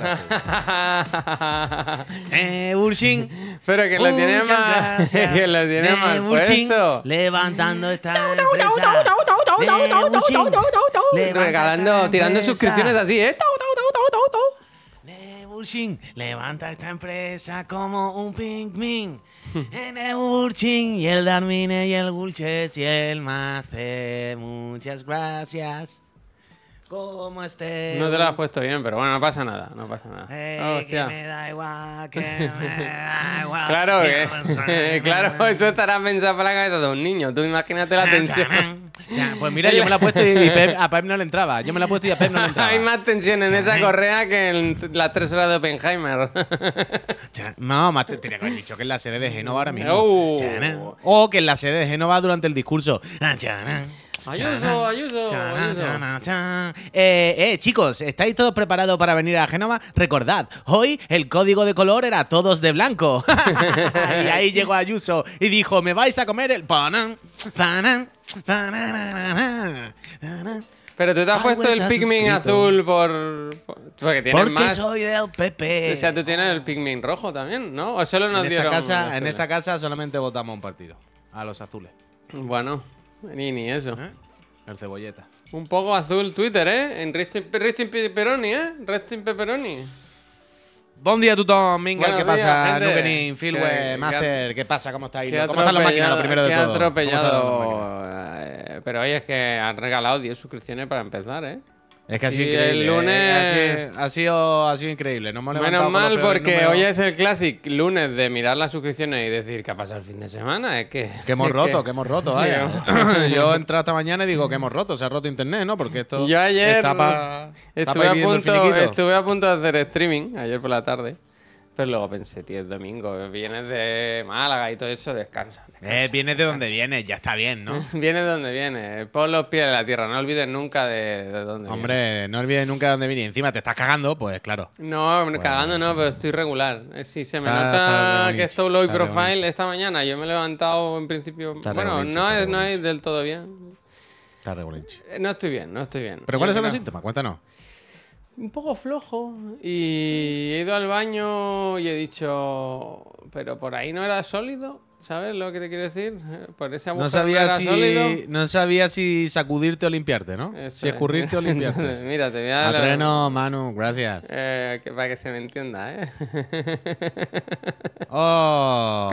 Ahora sí. Nebuchín. Pero que lo tiene muchas más. gracias. Que lo tiene mal Nebuchín, puesto. Levantando esta Regalando, tirando suscripciones así, ¿eh? Levanta esta empresa como un pingmin. Nebuchín y el Darmine y el Gulches y el Mace. Muchas gracias. ¿Cómo esté? No te lo has puesto bien, pero bueno, no pasa nada, no pasa nada. Eh, que Hostia. me da igual, que me da igual. Claro que claro, eso estará pensado para la cabeza de un niño. Tú imagínate la tensión. Pues mira, yo me la he puesto y Pep- a Pep no le entraba. Yo me la he puesto y a Pep no le entraba. Hay más tensión en esa correa que en las tres horas de Oppenheimer. No, más te tenía que haber dicho que en la sede de Génova ahora mismo. Oh. Chana. O que en la sede de Génova durante el discurso. Ayuso, ayuso, ayuso. Eh, eh, chicos, ¿estáis todos preparados para venir a Génova? Recordad, hoy el código de color era todos de blanco. y ahí llegó Ayuso y dijo, me vais a comer el panan, pananana, panan". Pero tú te has puesto el Pikmin azul por. por- Porque tienes Porque más. soy del PP. O sea, tú tienes el Pikmin rojo también, ¿no? ¿O solo nos en, esta dieron. casa, los en esta casa solamente votamos un partido. A los azules. Bueno, ni, ni eso. ¿eh? El cebolleta. Un poco azul Twitter, ¿eh? En Resting, Resting Pepperoni, ¿eh? Resting Pepperoni. Buen día, Tutón, Mingal, Buenos ¿qué días, pasa? gente. Nukenin, Filwe, Master, ¿qué pasa? ¿Cómo estáis? Qué ¿Cómo están las máquinas? Lo primero de todo. ¿Cómo están las atropellado. eh, Pero oye, es que han regalado 10 suscripciones para empezar, ¿eh? Es que ha Sí, sido increíble. el lunes- eh, ha, sido, ha, sido, ha sido increíble. No hemos Menos mal porque números. hoy es el clásico lunes de mirar las suscripciones y decir qué ha pasado el fin de semana. Es que. Que hemos roto, que hemos roto, vaya. Yo entrado esta mañana y digo que hemos roto, se ha roto internet, ¿no? Porque esto Yo ayer está pa- está estuve, a punto, estuve a punto de hacer streaming ayer por la tarde. Pero luego pensé, tío, es domingo, vienes de Málaga y todo eso, descansa. descansa. Eh, vienes de donde vienes, ya está bien, ¿no? Vienes de donde vienes, pon los pies en la tierra, no olvides nunca de, de dónde vienes. Hombre, no olvides nunca de dónde vienes. Encima te estás cagando, pues claro. No, cagando no, pero estoy regular. Eh, Si se me Está- nota está que estoy low profile esta mañana, yo me he levantado en principio. Está bueno, no es, no es del todo bien. Está regulinchi. Eh, No estoy bien, no estoy bien. ¿Pero Yo cuáles son los síntomas? Cuéntanos. Un poco flojo. Y he ido al baño y he dicho, pero por ahí no era sólido. ¿Sabes lo que te quiero decir? Por ese No sabía, si, sólido. no sabía si sacudirte o limpiarte, ¿no? Eso si es. escurrirte o limpiarte. Mira, te voy a dar Atreno, Manu, gracias. eh, que- para que se me entienda, ¿eh? Oh,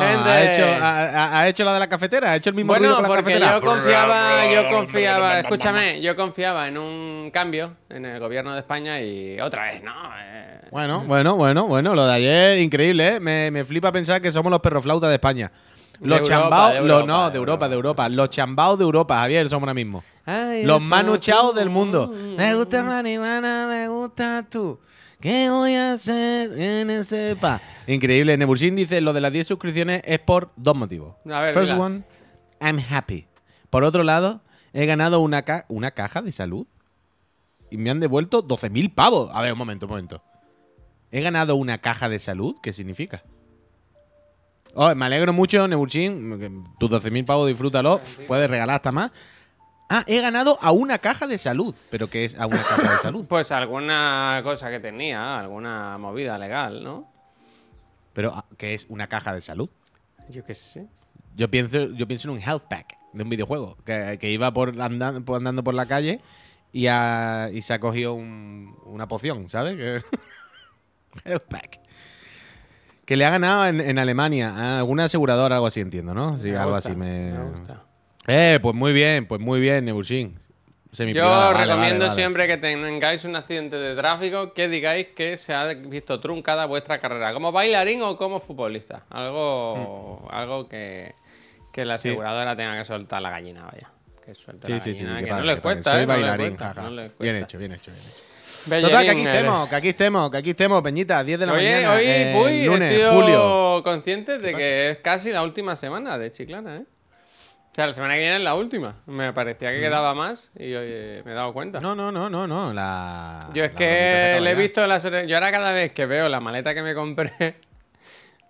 Gente. ha, hecho, ha, ha- ha hecho la de la cafetera, ha hecho el mismo Bueno, ruido con la porque cafetera. yo confiaba, yo confiaba, escúchame, yo confiaba en un cambio en el gobierno de España y otra vez, ¿no? Eh, Bueno, bueno, bueno, bueno, lo de ayer, increíble, ¿eh? Me, me flipa pensar que somos los perroflautas de España. Los chambaos, los- no, de de Europa, de Europa. Los chambaos de Europa, Javier, somos ahora mismo. ay, Los tú. del mundo. Me gusta marihuana, me gusta tú. ¿Qué voy a hacer en ese pa? Increíble. Neburshin dice, lo de las 10 suscripciones es por dos motivos. A ver, First one, I'm happy. Por otro lado, he ganado una, ca- una caja de salud y me han devuelto 12.000 pavos. A ver, un momento, un momento. He ganado una caja de salud, ¿qué significa? Oh, me alegro mucho, Neburshin. que Tus 12.000 pavos, disfrútalo. Puedes regalar hasta más. Ah, he ganado a una caja de salud. ¿Pero qué es a una caja de salud? Pues alguna cosa que tenía, alguna movida legal, ¿no? ¿Pero ah, qué es una caja de salud? Yo qué sé. Yo pienso, yo pienso en un health pack de un videojuego. Que, que iba por andando, por andando por la calle y, se ha cogido un- una poción, ¿sabes? Health pack. Que le ha ganado en, en Alemania a alguna aseguradora, algo así, entiendo, ¿no? Sí, Me algo gusta, así me. me gusta. Eh, pues muy bien, pues muy bien, Nebushin. Yo vale, recomiendo vale, vale. siempre que tengáis un accidente de tráfico que digáis que se ha visto truncada vuestra carrera, como bailarín o como futbolista. Algo, algo que, que la Mm. Sí. aseguradora tenga que soltar la gallina, vaya. Que suelte Sí, la sí, sí, gallina, que no les cuesta, Soy ¿eh? No les bailarín, cuesta, hecho, bien hecho, bien hecho. Bellerín, Total, que aquí estemos, que aquí estemos, que aquí estemos, Peñita, 10 de la Oye, mañana. hoy, eh, uy, lunes, he sido julio. consciente de que es casi la última semana de Chiclana, ¿eh? O sea, la semana que viene es la última. Me parecía que quedaba más y oye, me he dado cuenta. Mm. No, no, no, no, no. La, Yo es la que le he visto las... Yo ahora cada vez que veo la maleta que me compré,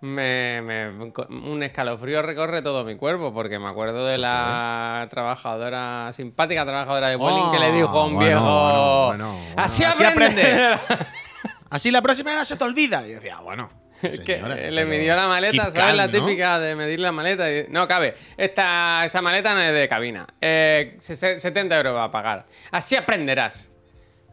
me, me- un escalofrío recorre todo mi cuerpo porque me acuerdo de la trabajadora, simpática trabajadora de bowling que le dijo a un bueno, viejo, bueno, bueno, bueno. así Así aprende. Así la próxima no se te olvida. Y decía, bueno. Es que le midió la maleta, ¿sabes? la típica de medir la maleta. y- no cabe. Esta, esta maleta no es de cabina. Eh, se- 70 euros va a pagar. Así aprenderás.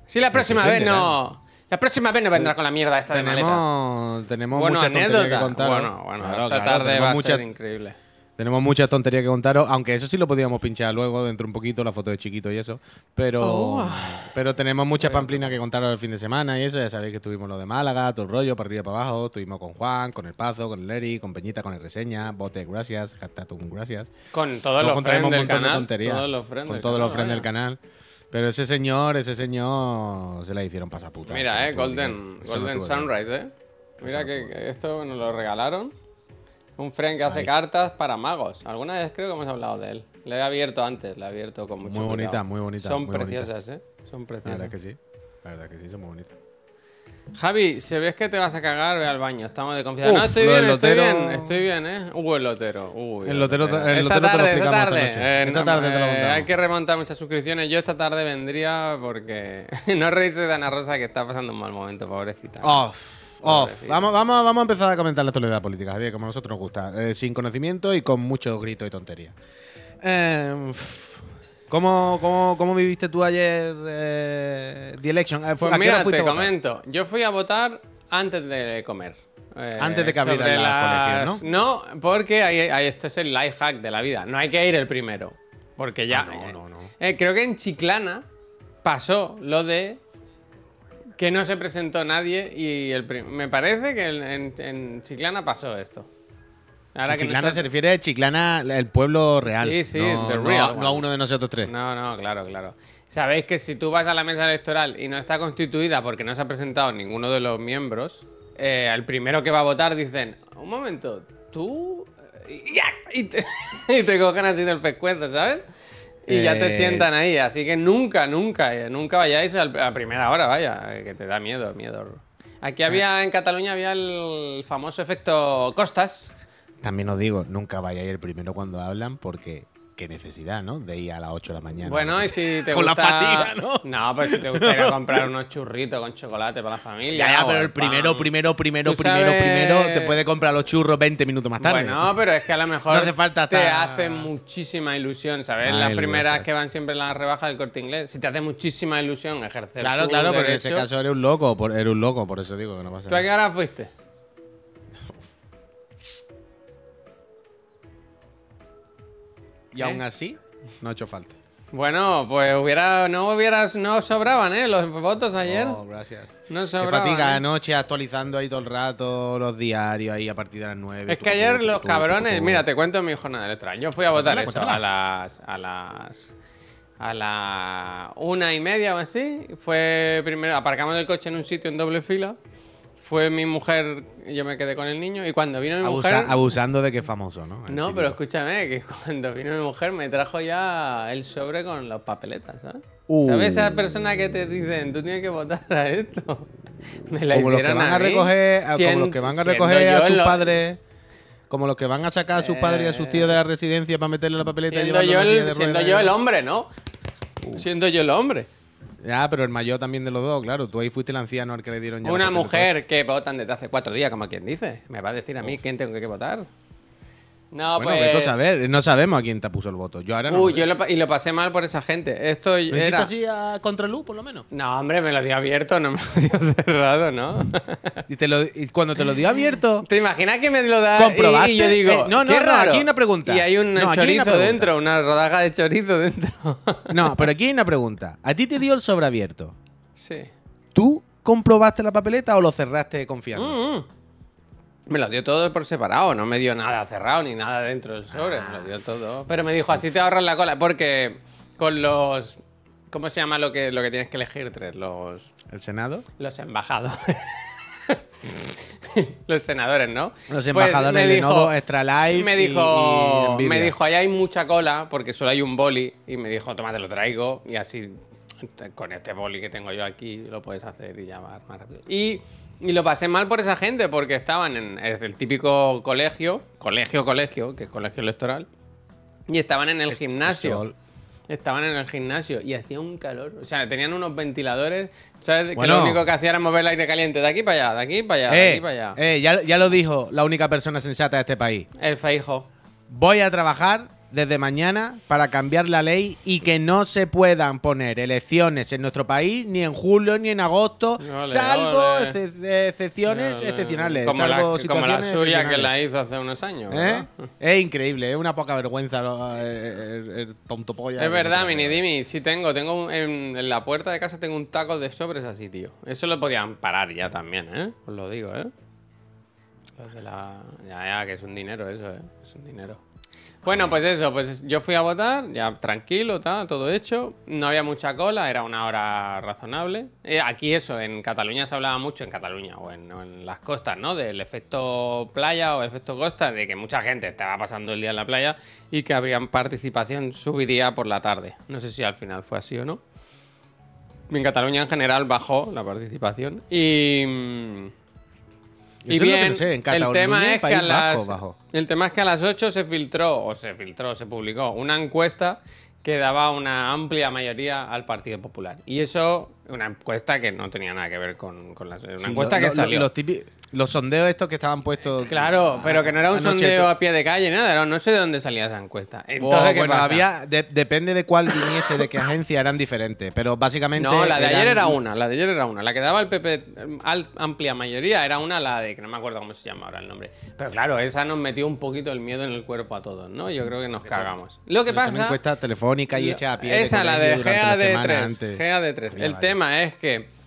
Si la próxima vez no. La próxima vez no vendrás con la mierda esta de maleta. Tenemos, tenemos Bueno, muchas tonterías que contar. Bueno, bueno, Claro, esta claro, tarde tenemos va a muchas- ser increíble. Tenemos muchas tonterías que contaros, aunque eso sí lo podíamos pinchar luego dentro un poquito, la foto de chiquito y eso. Pero, Oh. pero tenemos muchas pamplinas que contaros el fin de semana y eso. Ya sabéis que estuvimos lo de Málaga, todo el rollo, para arriba y para abajo. Estuvimos con Juan, con el Pazo, con el con Peñita, con el Reseña, Bote, gracias, un gracias. Con todos Luego los friends del canal. tonterías. Todos los friends con todos los friends del canal. Pero ese señor, ese señor se la hicieron pasaputa. Mira, eh, Golden, Golden. Sunrise, eh. Mira que esto nos lo regalaron. Un friend que hace cartas para magos. Alguna vez creo que hemos hablado de él. Le he abierto antes, le he abierto con mucho Muy bonita, cuidado. muy bonita, Son muy bonita. preciosas, eh. Son La preciosas. verdad que sí. La verdad que sí, son muy bonitas. Javi, si ves que te vas a cagar, ve al baño. Estamos de confianza. Uf, no, estoy bien, estoy bien, estoy bien, ¿eh? Hubo el lotero. Uy, El lotero- el te lo tarde, esta tarde. noche. Eh, Esta tarde te lo eh, contamos. Hay que remontar muchas suscripciones. Yo esta tarde vendría porque no reírse de Ana Rosa que está pasando un mal momento, pobrecita. Off, off. Vamos, vamos, vamos a empezar a comentar la actualidad política, Javier, como a nosotros nos gusta. eh, sin conocimiento y con mucho grito y tontería. Eh, ¿cómo, cómo, cómo viviste tú ayer eh, The Election? Eh, Pues ¿a hora mira, te comento. Yo fui a votar antes de comer. Eh, Antes de que abrieran sobre las colegios, ¿no? porque ahí, ahí esto es el life hack de la vida. No hay que ir el primero. Porque ya. Ah, no, no, no. eh, creo que en Chiclana pasó lo de que no se presentó nadie y el me parece que en, en- en Chiclana pasó esto. Ahora que Chiclana nosotros- se refiere a Chiclana, el pueblo real. Sí, sí, no, the real a- no a uno de nosotros tres. No, no, claro, claro. Sabéis que si tú vas a la mesa electoral y no está constituida porque no se ha presentado ninguno de los miembros, eh, al primero que va a votar dicen, un momento, tú... Y, ya", y te, y te cogen así del pescuezo, ¿sabes? Y ya te Eh, sientan ahí. Así que nunca, nunca, eh, nunca vayáis a primera hora, vaya, eh, que te da miedo, miedo. Aquí había, en Cataluña había el famoso efecto Costas. También os digo, nunca vayáis el primero cuando hablan porque qué necesidad, ¿no? De ir a las 8 de la mañana. Bueno, y si te Con la gusta... fatiga, ¿no? No, pero si te gustaría comprar unos churritos con chocolate para la familia. Ya, ya, pero el primero, primero, primero, primero, sabes- primero, te puede comprar los churros 20 minutos más tarde. Bueno, pero es que a lo mejor No hace falta te hace muchísima ilusión, ¿sabes? Ay, las primeras que van siempre en la rebaja del corte inglés. Si te hace muchísima ilusión ejercer claro, claro, pero en ese caso eres un loco, por, eres un loco, por eso digo que no pasa ¿Tú a qué nada. hora fuiste? Y aún así, no ha hecho falta. Bueno, pues hubiera, no hubieras, no sobraban, ¿eh? Los votos ayer. Oh, gracias. no Qué sobraban. fatiga ¿eh? anoche actualizando ahí todo el rato los diarios ahí a partir de las 9. Es que ayer los cabrones, mira, te cuento mi jornada electoral. Yo fui a votar eso a las a las a la una y media o así. Fue primero aparcamos el coche en un sitio en doble fila. Fue mi mujer, y yo me quedé con el niño y cuando vino mi mujer, abusando de que es famoso, ¿no? El no, típico. pero escúchame que cuando vino mi mujer me trajo ya el sobre con las papeletas, ¿sabes? Uh. ¿Sabes esa persona que te dicen, tú tienes que votar a esto? Me la como los que van a recoger, a- como los que van a recoger a sus lo- padres, como los que van a sacar a sus padres y a sus tíos de la residencia para meterle la papeleta y Siendo llevarlo yo, el, de siendo yo el hombre, ¿no? Siendo yo el hombre. Ya, pero el mayor también de los dos, claro. Tú ahí fuiste el anciano al que le dieron ya Una mujer que votan desde hace cuatro días, como quien dice. Me va a decir a mí quién tengo que votar. No, Bueno, pues. a. No sabemos a quién te puso el voto. Yo ahora no. Uy, lo yo lo, y lo pasé mal por esa gente. Esto ¿Lo hiciste era. así a contraluz, por lo menos? No, hombre, me lo dio abierto, no me lo dio cerrado, ¿no? Y, te lo, y cuando te lo dio abierto, ¿Te imaginas que me lo da y- ¿Comprobaste? y yo digo, Eh, no, no, qué no, raro? aquí hay una pregunta. Y hay un No, hay chorizo dentro, una rodaja de chorizo dentro. No, pero aquí hay una pregunta. ¿A ti te dio el sobre abierto? sí. ¿Tú comprobaste la papeleta o lo cerraste confiando? Mm, mm. Me lo dio todo por separado, no me dio nada cerrado ni nada dentro del sobre, me lo dio todo. Pero me dijo, así te ahorras la cola, porque con los... ¿Cómo se llama lo que, lo que tienes que elegir tres? Los, ¿El Senado? los embajados. los senadores, ¿no? Los Pues embajadores me de dijo- Novo, Extra Life me y- y dijo, Nvidia. me dijo, ahí hay mucha cola porque solo hay un boli y me dijo, toma, te lo traigo y así Con este boli que tengo yo aquí lo puedes hacer y llamar más rápido. Y, y lo pasé mal por esa gente porque estaban en el típico colegio, colegio, colegio, que es colegio electoral, y estaban en el gimnasio. Estaban en el gimnasio y hacía un calor. O sea, tenían unos ventiladores. ¿Sabes? Que Bueno. lo único que hacía era mover el aire caliente de aquí para allá, de aquí para allá, de Eh, aquí para allá. eh, ya, ya lo dijo la única persona sensata de este país. El feijo. Voy a trabajar desde mañana para cambiar la ley y que no se puedan poner elecciones en nuestro país ni en julio ni en agosto, Ole, salvo ole. excepciones excepcionales. Como la, como la suya que la hizo hace unos años. ¿Eh? Es increíble, es una poca vergüenza lo- el, el- el tonto polla. Es verdad, Minidimi, sí tengo. Tengo un- en, en la puerta de casa tengo un taco de sobres así, tío. Eso lo podían parar ya también, ¿eh? Os lo digo, ¿eh? Los de la... Ya, ya, que es un dinero eso, ¿eh? Es un dinero. Bueno, pues eso, pues yo fui a votar, ya tranquilo, todo hecho. No había mucha cola, era una hora razonable. Eh, aquí eso, en Cataluña se hablaba mucho, en Cataluña o en, las costas, ¿no? Del efecto playa o efecto costa, de que mucha gente estaba pasando el día en la playa y que habría participación subiría por la tarde. No sé si al final fue así o no. En Cataluña en general bajó la participación y... mm, Eso es lo que no sé, en el tema es que a las el tema es que a las 8 se filtró o se filtró, se publicó una encuesta que daba una amplia mayoría al Partido Popular. Y eso una encuesta que no tenía nada que ver con, con una Sí, encuesta lo- que lo- salió. Los, los sondeos estos que estaban puestos. Claro, pero que no era un anoche, sondeo a pie de calle, nada, era- no sé de dónde salía esa encuesta. Buah, Entonces, ¿qué bueno, pasa? había. de- depende de cuál viniese, de qué agencia, eran diferentes. Pero básicamente. No, la de ayer era una, la de ayer era una. La que daba el PP al- amplia mayoría era una, la de que no me acuerdo cómo se llama ahora el nombre. Pero claro, esa nos metió un poquito el miedo en el cuerpo a todos, ¿no? Yo creo que nos cagamos. Lo que pasa. encuestas telefónicas y hechas a pie. Esa, la de colegio durante la semana GAD3. antes. GAD3. Había El varias. tema es que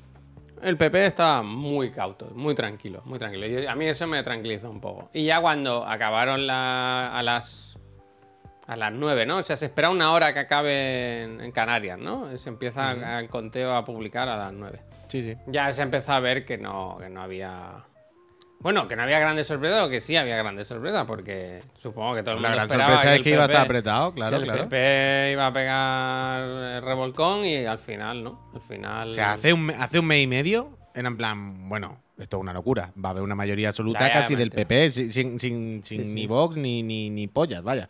el PP estaba muy cauto, muy tranquilo, muy tranquilo. Y a mí eso me tranquilizó un poco. Y ya cuando acabaron la- a las a las 9, ¿no? O sea, se espera una hora que acabe en, en Canarias, ¿no? Se empieza el conteo a publicar a las 9. Sí, sí. Ya se empezó a ver que no, que no había. Bueno, que no había grandes sorpresas o que sí había grandes sorpresas, porque supongo que todo el La mundo gran esperaba sorpresa es el que iba a estar apretado, claro, que el claro. PP iba a pegar el revolcón y al final, ¿no? Al final. O sea, hace un, me- hace un mes y medio, era en plan, bueno, esto es una locura. Va a haber una mayoría absoluta Ya, ya, casi del. PP, sin, sin, sin- sin Sí, sí. ni Vox ni, ni, ni pollas, vaya.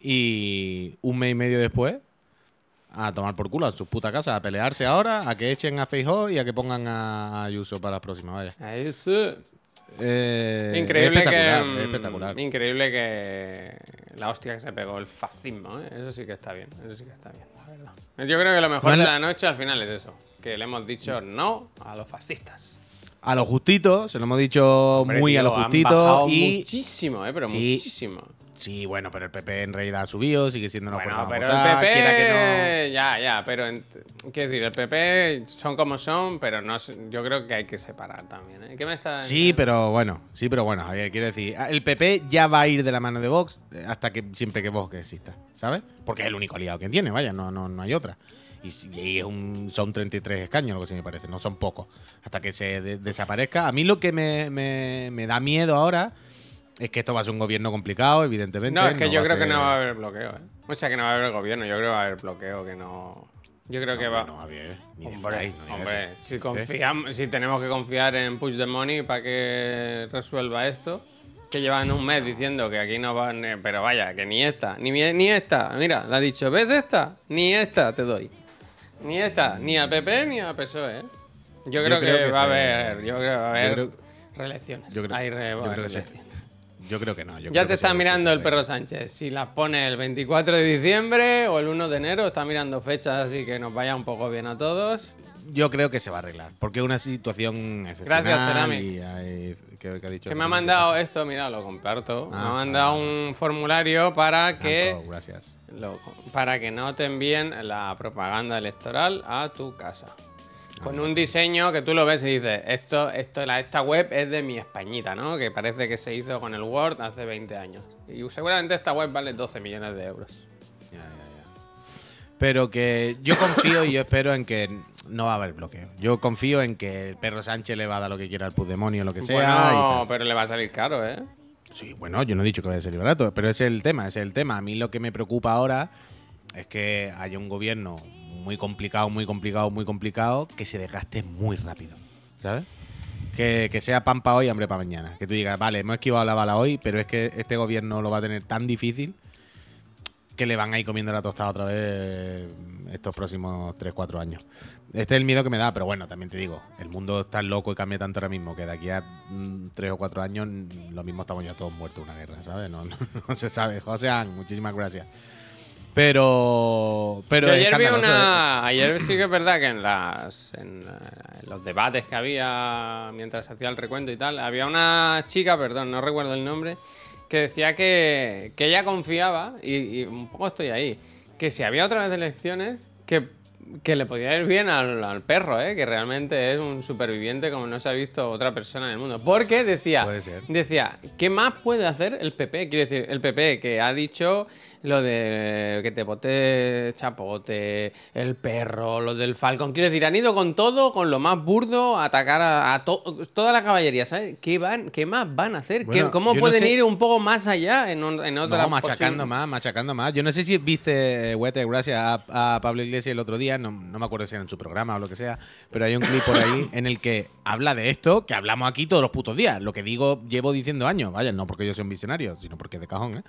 Y un mes y medio después, a tomar por culo a sus putas casas, a pelearse ahora, a que echen a Feijóo y a que pongan a Ayuso para las próximas, vaya. Eso. Eh, increíble es espectacular, que. es mm, espectacular. Increíble que. La hostia que se pegó el fascismo, ¿eh? Eso sí que está bien. Eso sí que está bien, la verdad. Yo creo que lo mejor de la- noche al final es eso. Que le hemos dicho no a los fascistas. A lo justito, se lo hemos dicho Hombre, muy a tío, lo han justito bajado y Muchísimo, ¿eh? Pero Sí. muchísimo. Sí, bueno, pero el PP en realidad ha subido, sigue siendo una Bueno, fuerza pero votar, el PP. Ya, ya, pero. Quiero decir, el PP son como son, pero no yo creo que hay que separar también. ¿eh? ¿Qué me está. Sí, pero bueno, sí, pero bueno, Javier, quiero decir, el PP ya va a ir de la mano de Vox eh, hasta que siempre que Vox exista, ¿sabes? Porque es el único aliado que tiene, vaya, no, no, no hay otra. Y, es un, son 33 escaños, lo que sí me parece, no son pocos. Hasta que se de- desaparezca. A mí lo que me, me- me da miedo ahora es que esto va a ser un gobierno complicado, evidentemente. No, es que yo va a creo que no va a haber bloqueo, ¿eh? O sea, que no va a haber gobierno. Yo creo que va a haber bloqueo, que no. Yo creo que va. no, ni de Hombre, fly, no digas hombre, si confiamos, si tenemos que confiar en Push the Money para que resuelva esto, que llevan un mes diciendo que aquí no van, pero vaya, que ni esta, ni, ni esta, mira, le ha dicho, ¿ves esta? Ni esta te doy. Ni esta, ni al PP ni al PSOE, ¿eh? Yo creo, creo que, que va a haber, yo creo que va a haber reelecciones. Yo creo, Hay re- yo va a creo que reelecciones. Yo creo que no. yo Ya se está mirando el perro Sánchez. Si las pone el 24 de diciembre o el 1 de enero, está mirando fechas así que nos vaya un poco bien a todos. Yo creo que se va a arreglar, porque es una situación excepcional. Gracias, Ceramic. y hay- ¿qué- qué ha dicho Que me ha mandado esto, mira, lo comparto. me ha Ah, mandado un formulario para que, Tanto, gracias. lo- para que no te envíen la propaganda electoral a tu casa. Con un diseño que tú lo ves y dices, esto, esto, la, esta web es de mi Españita, ¿no? Que parece que se hizo con el Word hace 20 años. Y seguramente esta web vale 12 millones de euros. Ya, ya, ya. Pero que yo confío y yo espero en que no va a haber bloqueo. Yo confío en que el perro Sánchez le va a dar lo que quiera al Puigdemont o lo que sea. Bueno, pero le va a salir caro, ¿eh? Sí, bueno, yo no he dicho que vaya a ser barato, pero ese es el tema, ese es el tema. A mí lo que me preocupa ahora es que haya un gobierno muy complicado, muy complicado, muy complicado, que se desgaste muy rápido, ¿sabes? Que, que sea pan para hoy, hambre para mañana. Que tú digas, vale, hemos esquivado la bala hoy, pero es que este gobierno lo va a tener tan difícil que le van a ir comiendo la tostada otra vez estos próximos 3-4 años. Este es el miedo que me da, pero bueno, también te digo, el mundo está loco y cambia tanto ahora mismo que de aquí a 3 o 4 años mm, lo mismo estamos ya todos muertos en una guerra, ¿sabes? No, no, no se sabe. José An, muchísimas gracias. Pero. Pero Yo ayer vi escandaloso, ¿eh? una. Ayer sí que es verdad que en las. En, eh, en los debates que había mientras hacía el recuento y tal, había una chica, perdón, no recuerdo el nombre, que decía que, que ella confiaba, y, y un poco estoy ahí, que si había otra vez elecciones, que, que le podía ir bien al, al perro, ¿eh? que realmente es un superviviente como no se ha visto otra persona en el mundo. Porque decía, decía, ¿qué más puede hacer el PP? Quiero decir, el PP que ha dicho lo de que te bote chapote, el perro, lo del falcón. Quiero decir, han ido con todo, con lo más burdo, a atacar a, a to- toda la caballería, ¿sabes? ¿Qué, van, ¿Qué más van a hacer? ¿Qué- Bueno, ¿Cómo no pueden sé- ir un poco más allá en, un- en otra No, machacando más, machacando más. Yo no sé si viste, Huete, gracias a, a Pablo Iglesias el otro día, no, no me acuerdo si era en su programa o lo que sea, pero hay un clip por ahí en el que habla de esto que hablamos aquí todos los putos días. Lo que digo, llevo diciendo años, vaya, no porque yo sea un visionario, sino porque es de cajón, ¿eh?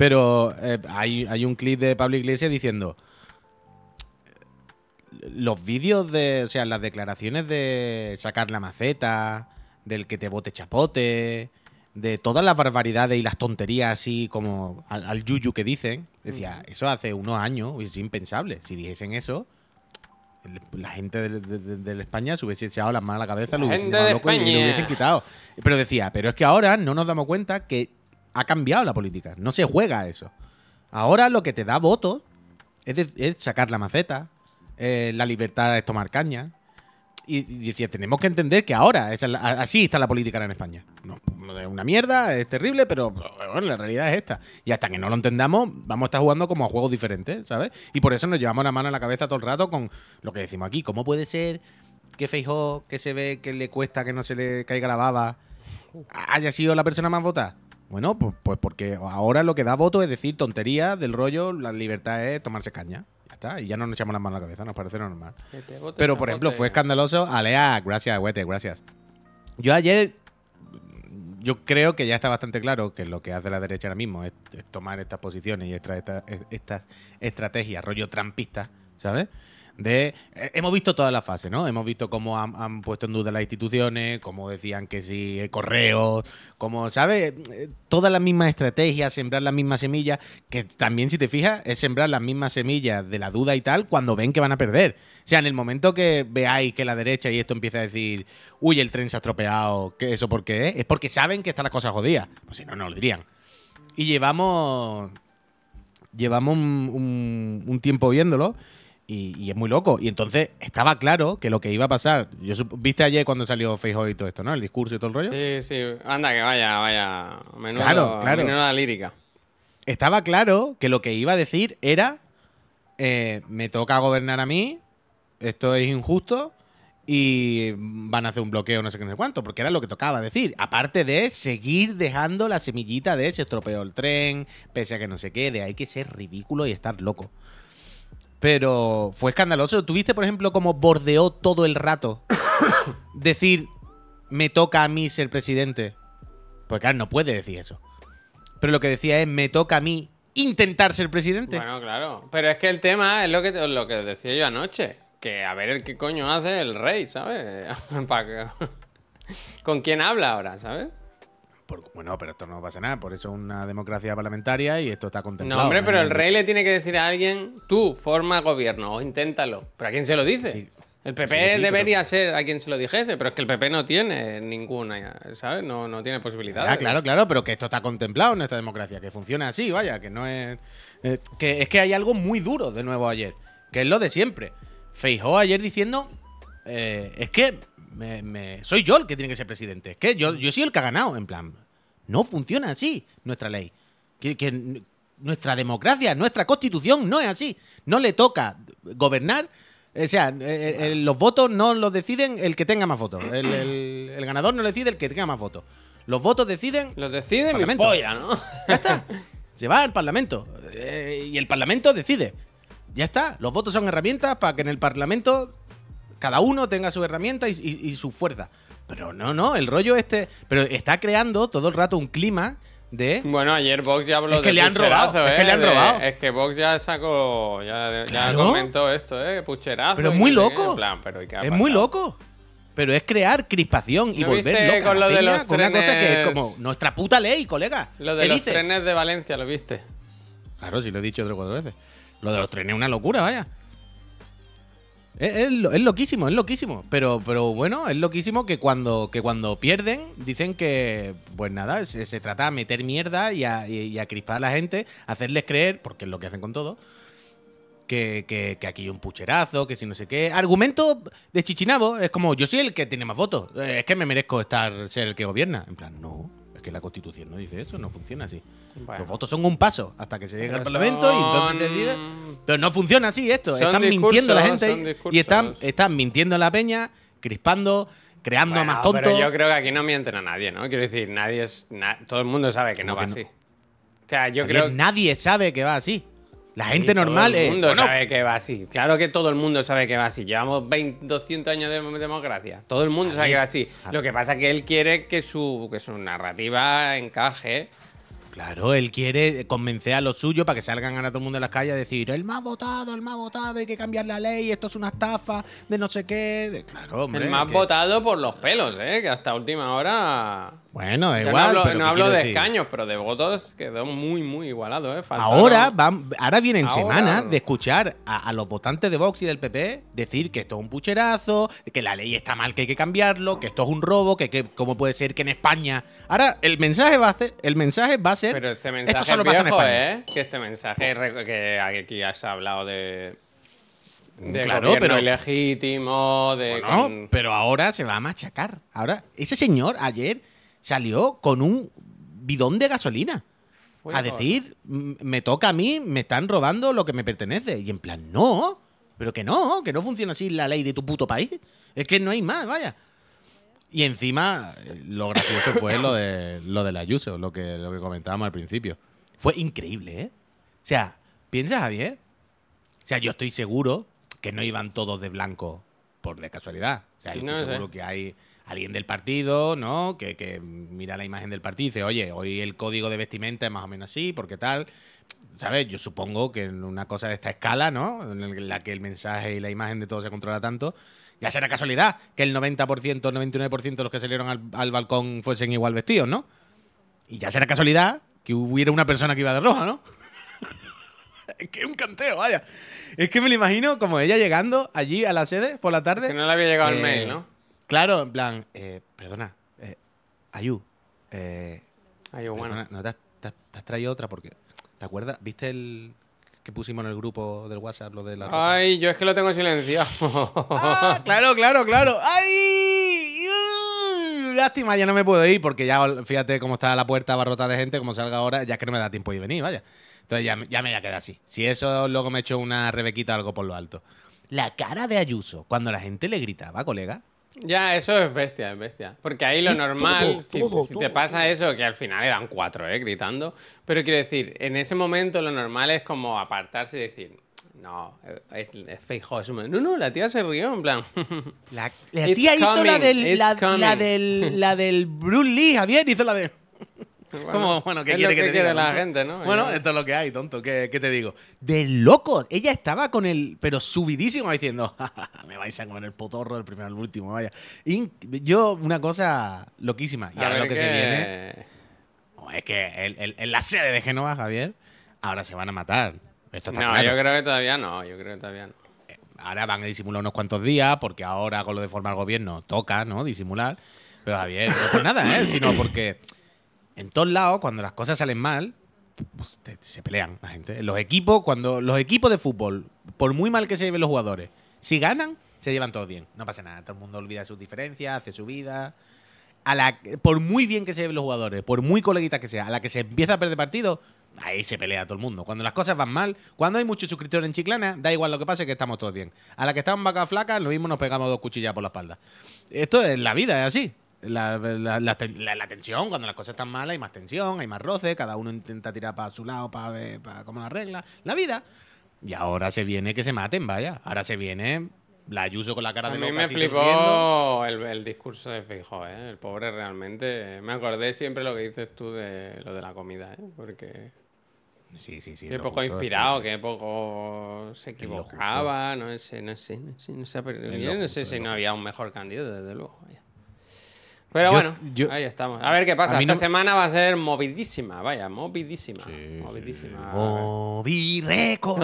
Pero eh, hay, hay un clip de Pablo Iglesias diciendo los vídeos de, o sea, las declaraciones de sacar la maceta, del que te bote chapote, de todas las barbaridades y las tonterías así como al, al yuyu que dicen, decía, eso hace unos años es impensable. Si dijesen eso, la gente de, de- de- de España se hubiese echado las manos a la cabeza, La lo hubiesen loco y lo hubiesen quitado. Pero decía, pero es que ahora no nos damos cuenta que ha cambiado la política, no se juega a eso. Ahora lo que te da votos es, sacar la maceta, eh, la libertad es tomar caña. Y, decía, tenemos que entender que ahora a- así está la política en España. No, es una mierda, es terrible, pero bueno, la realidad es esta. Y hasta que no lo entendamos, vamos a estar jugando como a juegos diferentes, ¿sabes? Y por eso nos llevamos la mano en la cabeza todo el rato con lo que decimos aquí. ¿Cómo puede ser que Feijó, que se ve que le cuesta que no se le caiga la baba, haya sido la persona más votada? Bueno, pues, pues porque ahora lo que da voto es decir tonterías del rollo, la libertad es tomarse caña. Ya está, y ya no nos echamos las manos a la cabeza, nos parece normal. Bote Pero, por ejemplo, fue escandaloso. Alea, gracias, Huete, gracias. Yo ayer, yo creo que ya está bastante claro que lo que hace la derecha ahora mismo es, es tomar estas posiciones y extra- esta- es- estas estrategias, rollo trampista, ¿sabes? De, eh, hemos visto todas las fases, ¿no? Hemos visto cómo han, puesto en duda las instituciones, cómo decían que sí, correos, como, ¿sabes? Eh, Todas las mismas estrategias, sembrar las mismas semillas, que también, si te fijas, es sembrar las mismas semillas de la duda y tal cuando ven que van a perder. O sea, en el momento que veáis que la derecha y esto empieza a decir, uy, el tren se ha estropeado, ¿qué eso por qué es? Es porque saben que están las cosas jodidas. Pues si no, no lo dirían. Y llevamos. Llevamos un tiempo viéndolo. Y, y es muy loco. Y entonces estaba claro que lo que iba a pasar. Yo Viste ayer cuando salió Feijóo y todo esto, ¿no? El discurso y todo el rollo. Sí, sí. Anda, que vaya, vaya. Menudo, Claro, claro. menuda lírica. estaba claro que lo que iba a decir era eh, me toca gobernar a mí, esto es injusto y van a hacer un bloqueo no sé qué no sé cuánto, porque era lo que tocaba decir. Aparte de seguir dejando la semillita de se estropeó el tren, pese a que no sé qué, de hay que ser ridículo y estar loco. Pero fue escandaloso. ¿Tuviste, por ejemplo, cómo bordeó todo el rato decir me toca a mí ser presidente? Pues claro, no puede decir eso. Pero lo que decía es, me toca a mí intentar ser presidente. Bueno, claro. Pero es que el tema es lo que, lo que decía yo anoche. Que a ver el qué coño hace el rey, ¿sabes? ¿Con quién habla ahora, ¿sabes? Por- bueno, pero esto no pasa nada, por eso es una democracia parlamentaria y esto está contemplado. No, hombre, pero el rey le tiene que decir a alguien, tú, forma gobierno, o inténtalo. ¿Pero a quién se lo dice? Sí. El PP Sí, sí, debería ser a quien se lo dijese, pero es que el PP no tiene ninguna, ¿sabes? No, no tiene posibilidades. Ah, claro, claro, pero que esto está contemplado en nuestra democracia, que funciona así, vaya, que no es... eh, que es que hay algo muy duro de nuevo ayer, que es lo de siempre. Feijó ayer diciendo, eh, es que me- me- soy yo el que tiene que ser presidente, es que yo, yo soy el que ha ganado, en plan, no funciona así nuestra ley. Que, que n- nuestra democracia, nuestra constitución no es así. No le toca gobernar. O sea, eh, eh, los votos no los deciden el que tenga más votos. El, el- ganador no decide el que tenga más votos. Los votos deciden Lo decide mi polla, ¿no? ya está. Se va al Parlamento. Eh, y el Parlamento decide. Ya está. Los votos son herramientas para que en el Parlamento cada uno tenga su herramienta y, y- y su fuerza. Pero no, no, el rollo este. Pero está creando todo el rato un clima de. Bueno, ayer Vox ya habló Es que de le han robado, es que ¿eh? le han De- robado. Es que Vox ya sacó. Ya, ya Claro. comentó esto, ¿eh? Pucherazo. Pero y muy loco. plan, pero ¿y qué ha Es muy loco. Pero es crear crispación y ¿No volver viste loca con lo de los con una cosa que es como nuestra puta ley, colega. Lo de ¿Qué los trenes de Valencia, ¿lo viste? Claro, sí lo he dicho tres o cuatro veces. Lo de los trenes es una locura, vaya. Es, es lo- es loquísimo, es loquísimo. Pero, pero bueno, es loquísimo que cuando, que cuando pierden, dicen que, pues nada, se, se trata de meter mierda y a, y- y a crispar a la gente, hacerles creer, porque es lo que hacen con todo, que, que, que aquí hay un pucherazo, que si no sé qué. Argumento de chichinabo, es como, yo soy el que tiene más votos, eh, es que me merezco estar ser el que gobierna. En plan, no, es que la constitución no dice eso, no funciona así. Bueno. Los votos son un paso hasta que se llegue al Parlamento y entonces se decide. Pero no funciona así esto. Son están mintiendo la gente y están, están mintiendo la peña, crispando, creando Bueno, más tontos. Pero yo creo que aquí no mienten a nadie, ¿no? Quiero decir, nadie es. na- todo el mundo sabe que no ¿Cómo va que así. O sea, yo creo nadie sabe que va así. La Sí, gente normal Todo el es. mundo bueno, sabe que va así. Claro que todo el mundo sabe que va así. Llevamos 20, 200 años de democracia. Todo el mundo sabe que va así. a Lo que pasa es que él quiere que su, que su narrativa encaje. Claro, él quiere convencer a los suyos para que salgan ahora todo el mundo en las calles a decir: el más votado, el más votado, hay que cambiar la ley, esto es una estafa, de no sé qué. de- Claro, hombre. el más que- votado por los pelos, ¿eh? Que hasta última hora. Bueno, Yo igual. no hablo, pero no ¿qué hablo quiero de decir? escaños, pero de votos quedó muy, muy igualado, ¿eh? Faltaron- Ahora, van, ahora vienen Ahora- semanas de escuchar a, a los votantes de Vox y del PP decir que esto es un pucherazo, que la ley está mal, que hay que cambiarlo, que esto es un robo, que, que cómo puede ser que en España. Ahora, el mensaje va a ser, el mensaje va a ser. Pero este esto mensaje solo es pasa en viejo, España. ¿eh? Que este mensaje que aquí has hablado de. De Claro, pero- ilegítimo, de. Bueno, con- pero ahora se va a machacar. Ahora, ese señor ayer salió con un bidón de gasolina. Fue a decir, "M- me toca a mí, me están robando lo que me pertenece. Y en plan, no, pero que no, que no funciona así la ley de tu puto país. Es que no hay más, vaya. Y encima, eh, lo gracioso fue lo de lo del Ayuso, lo que, lo que comentábamos al principio. Fue increíble, ¿eh? O sea, piensa, Javier. O sea, yo estoy seguro que no iban todos de blanco por de casualidad. O sea, yo No estoy sé. seguro que hay alguien del partido, ¿no? Que, que mira la imagen del partido y dice, oye, hoy el código de vestimenta es más o menos así, porque tal. ¿Sabes? Yo supongo que en una cosa de esta escala, ¿no? En la que el mensaje y la imagen de todo se controla tanto, ya será casualidad que el 90%, el 99% de los que salieron al, al balcón fuesen igual vestidos, ¿no? Y ya será casualidad que hubiera una persona que iba de roja, ¿no? es que es un canteo, vaya. Es que me lo imagino como ella llegando allí a la sede por la tarde. Que no le había llegado el Eh, mail, ¿no? Claro, en plan, eh, perdona, eh, Ayu, eh, Ay, bueno. ¿no te has, te has- te has traído otra? Porque, ¿te acuerdas? ¿Viste el que pusimos en el grupo del WhatsApp, lo de la... ropa? Ay, yo es que lo tengo silenciado. Ah, claro, claro, claro. ¡Ay! Uh, Lástima, ya no me puedo ir porque ya fíjate cómo está la puerta abarrotada de gente, como salga ahora, ya que no me da tiempo de venir, vaya. Entonces ya, me- ya me voy a quedar así. Si eso luego me echo una rebequita algo por lo alto. La cara de Ayuso, cuando la gente le gritaba, colega. Ya, eso es bestia, es bestia. Porque ahí lo normal, todo, si, todo, si te todo. pasa eso, que al final eran cuatro, ¿eh? Gritando. Pero quiero decir, en ese momento lo normal es como apartarse y decir, no, es, es un- No, no, la tía se rió, en plan. La, la tía hizo la coming, del, la, la coming. del, la del Bruce Lee, Javier, hizo la Como, bueno, ¿qué es quiere lo que, te diga? la gente, ¿no? Bueno, esto es lo que hay, tonto. ¿Qué, qué te digo? De locos. Ella estaba con el. Pero subidísimo diciendo. "Ja, ja, ja, Me vais a comer el potorro del primero al último, vaya. Yo, una cosa loquísima. Y A ahora ver lo que se viene. es que el- el- en la sede de Génova, Javier, ahora se van a matar. Esto está No, claro. yo creo que todavía no, yo creo que todavía no. Ahora van a disimular unos cuantos días, porque ahora con lo de formar gobierno toca, ¿no? Disimular. Pero Javier, no por nada, ¿eh? Sino porque en todos lados, cuando las cosas salen mal, pues, se pelean la gente. Los equipos, cuando los equipos de fútbol, por muy mal que se lleven los jugadores, si ganan, se llevan todos bien. No pasa nada. Todo el mundo olvida sus diferencias, hace su vida. A la, por muy bien que se lleven los jugadores, por muy coleguitas que sea, a la que se empieza a perder partido, ahí se pelea todo el mundo. Cuando las cosas van mal, cuando hay muchos suscriptores en Chiclana, da igual lo que pase, que estamos todos bien. A la que estamos vacas flacas, lo mismo nos pegamos dos cuchillas por la espalda. Esto es la vida, es así la, la, la, la, tensión, cuando las cosas están malas hay más tensión, hay más roce, cada uno intenta tirar para su lado para ver para cómo la arregla. La vida. Y ahora se viene que se maten, vaya. Ahora se viene la Ayuso con la cara a de loca. A mí me flipó el, el, discurso de Feijóo, ¿eh? El pobre realmente... Me acordé siempre lo que dices tú de lo de la comida, ¿eh? Porque... Sí, sí, sí. Qué poco justo, inspirado, que poco se equivocaba, no sé, no sé, no sé, no sé, no sé, no sé, no sé si no había un mejor candidato, desde luego. Vaya. Pero bueno, yo, ahí estamos. A ver qué pasa. Esta semana va a ser movidísima, vaya, movidísima. Movidísima. Sí. Movireco.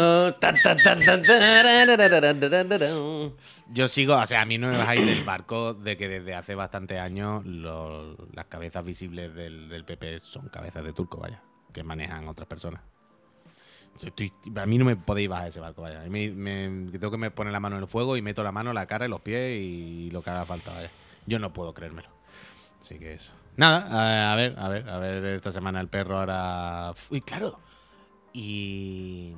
Yo sigo, o sea, a mí no me bajáis del barco de que desde hace bastantes años las cabezas visibles del, PP son cabezas de turco, vaya, que manejan otras personas. Estoy, a mí no me podéis bajar ese barco, vaya. Me, me, tengo que me poner la mano en el fuego y meto la mano, la cara y los pies y lo que haga falta, vaya. Yo no puedo creérmelo. Así que eso. Nada, a, ver, a ver, a ver esta semana el perro ahora. Uy, claro. Y.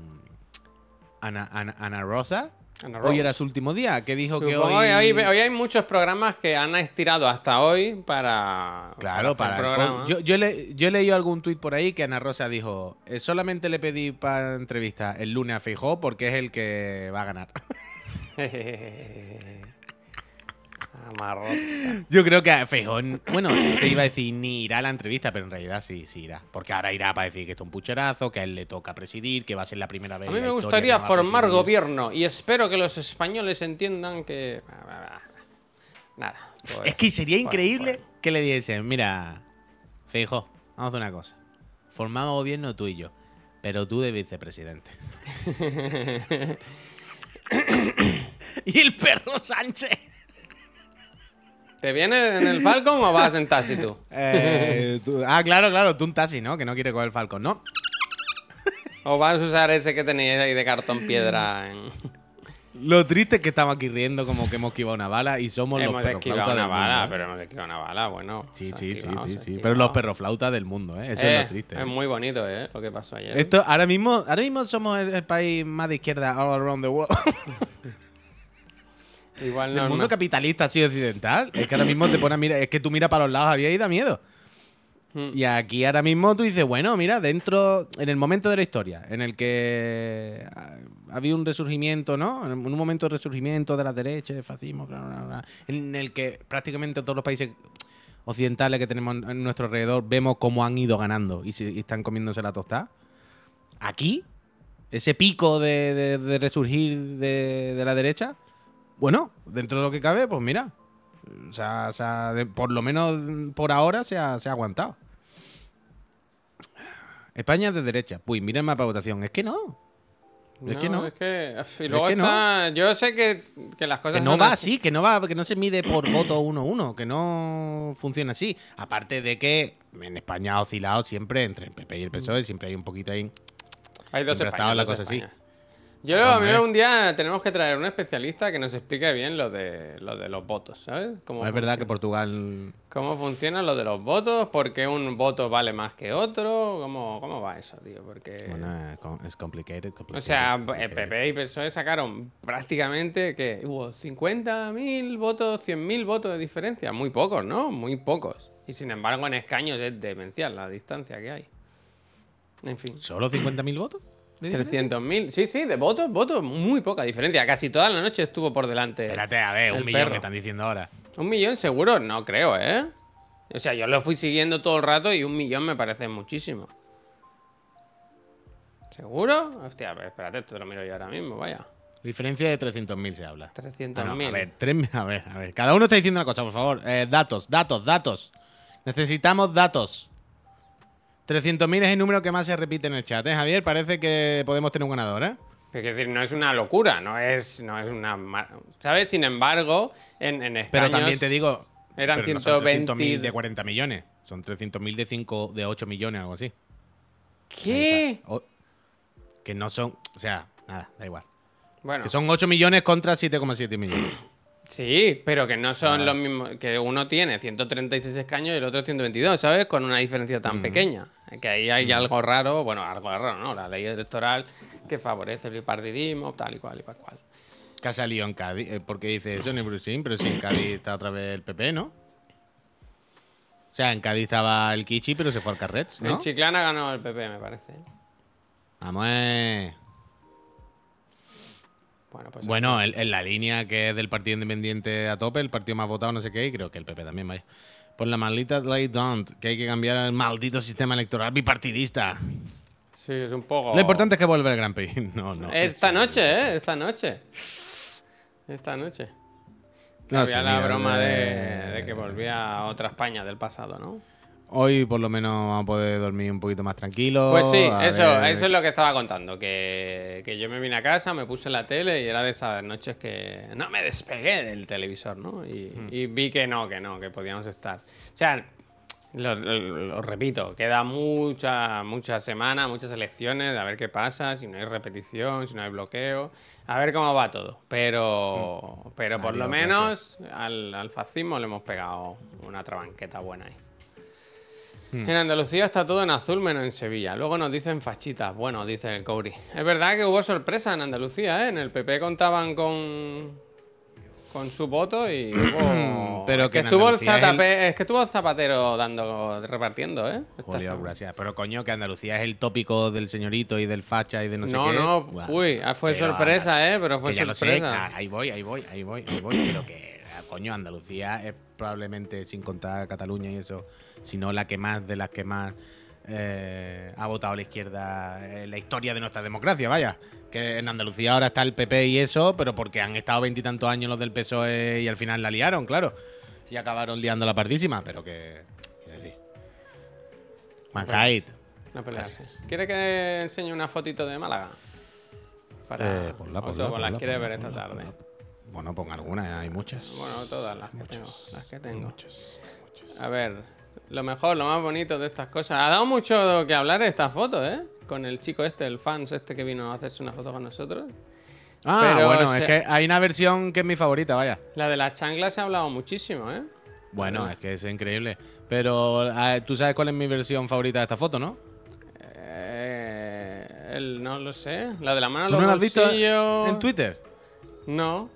Ana, Ana, Ana Rosa. Ana Hoy era su último día, que dijo que Supongo hoy. que hoy, hoy hay muchos programas que han estirado hasta hoy para. Claro, para. programa. pod- yo, yo, le- yo he leído algún tuit por ahí que Ana Rosa dijo: "Eh, solamente le pedí para entrevista el lunes a Feijó porque es el que va a ganar. Amarrosa. Yo creo que Feijón, bueno, te iba a decir ni irá a la entrevista, pero en realidad sí, sí irá. Porque ahora irá para decir que esto es un pucherazo, que a él le toca presidir, que va a ser la primera vez. A mí me gustaría formar presidir. gobierno y espero que los españoles entiendan que. Nada. pues, Es que sería bueno, increíble bueno. que le diesen, mira, Feijó, vamos a hacer una cosa. Formamos gobierno tú y yo, pero tú de vicepresidente. y el perro Sánchez. ¿Te vienes en el Falcon o vas en taxi tú? Eh, tú- ah, claro, claro, tú un taxi, ¿no? Que no quiere coger el Falcon, ¿no? ¿O vas a usar ese que teníais ahí de cartón piedra? En... Lo triste es que estamos aquí riendo como que hemos esquivado una bala y somos Hemos los esquivado perroflautas una del bala, mundo, ¿eh? pero hemos esquivado una bala, bueno. Sí, sí, sí, esquivado, sí, esquivado. Pero los perroflautas del mundo, ¿eh? Eso Eh, es lo triste. Es ¿eh? muy bonito, ¿eh? Lo que pasó ayer. Esto, ahora mismo, ahora mismo somos el, el país más de izquierda all around the world. Igual Del mundo capitalista así occidental. Es que ahora mismo te pones a mirar, es que tú miras para los lados Javier y da miedo. Mm. Y aquí ahora mismo tú dices, bueno, mira, dentro, en el momento de la historia, en el que ha, ha habido un resurgimiento, ¿no? En un momento de resurgimiento de la derecha, del fascismo, bla, bla, bla, en el que prácticamente todos los países occidentales que tenemos a nuestro alrededor vemos cómo han ido ganando y, se- y están comiéndose la tostada. Aquí, ese pico de, de- de resurgir de, de la derecha, bueno, dentro de lo que cabe, pues mira, o sea, o sea, de- por lo menos por ahora se ha, se ha aguantado. España es de derecha. Pues mira el mapa de votación. Es que no. Es que no. Es que. Y luego que no. está. Yo sé que, que las cosas. Que no va así, que no va, que no se mide por voto uno a uno, que no funciona así. Aparte de que en España ha oscilado siempre entre el PP y el PSOE, siempre hay un poquito ahí. Hay dos Siempre ha estado Españas, la dos cosa así. Yo creo, a mí un día tenemos que traer un especialista que nos explique bien lo de, lo de los votos, ¿sabes? Cómo es verdad que. Portugal. ¿Cómo funciona lo de los votos? ¿Por qué un voto vale más que otro? ¿Cómo, cómo va eso, tío? Porque... Bueno, es com- es complicated. O sea, el complicated. PP y PSOE sacaron prácticamente que hubo 50.000 votos, 100.000 votos de diferencia. Muy pocos, ¿no? Muy pocos. Y sin embargo, en escaños es demencial la distancia que hay. En fin. ¿Solo 50.000 votos? De diferencia? 300.000. Sí, sí, de votos, votos, muy poca diferencia. Casi toda la noche estuvo por delante. Espérate, a ver, un millón perro. que están diciendo ahora. ¿Un millón seguro? No creo, ¿eh? O sea, yo lo fui siguiendo todo el rato y un millón me parece muchísimo. ¿Seguro? Hostia, espérate, esto lo miro yo ahora mismo, vaya. Diferencia de 300.000 se habla. 300.000. Ah, no, a ver, tres- a ver, a ver. Cada uno está diciendo una cosa, por favor. Eh, datos, datos, datos. Necesitamos datos. 300.000 es el número que más se repite en el chat, ¿eh, Javier? Parece que podemos tener un ganador, ¿eh? Es decir, no es una locura, no es, no es una... ¿Sabes? Sin embargo, en, en Pero también te digo... Eran pero no son 120 300.000 de 40 millones. Son 300.000 de 5, de 8 millones, algo así. ¿Qué? O- que no son... O sea, nada, da igual. Bueno, Que son 8 millones contra 7,7 millones. Sí, pero que no son Ah. los mismos... Que uno tiene 136 escaños y el otro 122, ¿sabes? Con una diferencia tan pequeña. Que ahí hay algo raro, bueno, algo raro, ¿no? La ley electoral que favorece el bipartidismo, tal y cual y cual cual. Que ha salido en Cádiz. eh, porque dice eso en el pero si en Cádiz está otra vez el PP, ¿no? O sea, en Cádiz estaba el Kichi, pero se fue al Carrets, ¿no? En Chiclana ganó el PP, me parece. Vamos, eh. Bueno, pues Bueno, en, en la línea que es del Partido Independiente a tope, el partido más votado, no sé qué, y creo que el PP también, vaya. Pues la maldita ley don't, que hay que cambiar el maldito sistema electoral bipartidista. sí, es un poco. Lo importante es que vuelve el Gran Prix. No, no. Esta noche, ¿eh? Esta noche. Esta noche. No había la broma de, de que volvía a otra España del pasado, ¿no? Hoy por lo menos vamos a poder dormir un poquito más tranquilo. Pues sí, eso, ver- eso es lo que estaba contando. Que, que yo me vine a casa, me puse la tele y era de esas noches que no me despegué del televisor, ¿no? Y, y vi que no, que no, que podíamos estar. O sea, lo, lo- lo repito, queda mucha, muchas semanas, muchas elecciones, a ver qué pasa, si no hay repetición, si no hay bloqueo, a ver cómo va todo. Pero, pero por lo menos al, al fascismo le hemos pegado una trabanqueta buena ahí. Hmm. En Andalucía está todo en azul menos en Sevilla. Luego nos dicen fachitas. Bueno, dice el Couri. Es verdad que hubo sorpresa en Andalucía, ¿eh? En el PP contaban con con su voto y hubo... Pero es que estuvo el es Zatape- es que estuvo el Zapatero dando repartiendo, ¿eh? Gracias. Pero coño, que Andalucía es el tópico del señorito y del facha y de no sé No, qué. no, Buah. uy, ah, fue Pero sorpresa, ¿eh? Pero fue que ya lo sé, sorpresa. ah, ahí voy, ahí voy, ahí voy, ahí voy. Pero que, ah, coño, Andalucía es probablemente, sin contar Cataluña y eso, sino la que más de las que más eh, ha votado la izquierda en la historia de nuestra democracia, vaya. Que en Andalucía ahora está el PP y eso, pero porque han estado veintitantos años los del PSOE y al final la liaron, claro. Y acabaron liando la partísima, pero que. quiero decir. No. Gracias. ¿Quiere que enseñe una fotito de Málaga? Para... Eh, ponla, o ponla, sea, las ponla, quiere ponla, ver esta tarde. Bueno, pon alguna, hay muchas. Bueno, todas las que tengo. Las que tengo. Muchas, muchas. A ver, lo mejor, lo más bonito de estas cosas. Ha dado mucho que hablar esta foto, ¿eh? Con el chico este, el fans este que vino a hacerse una foto con nosotros. Ah, Pero bueno, se- es que hay una versión que es mi favorita, vaya. La de las chanclas se ha hablado muchísimo, ¿eh? Bueno, es que es increíble. Pero ah, tú sabes cuál es mi versión favorita de esta foto, ¿no? Eh, el- no lo sé. La de la mano ¿Tú los no la has visto en Twitter? No.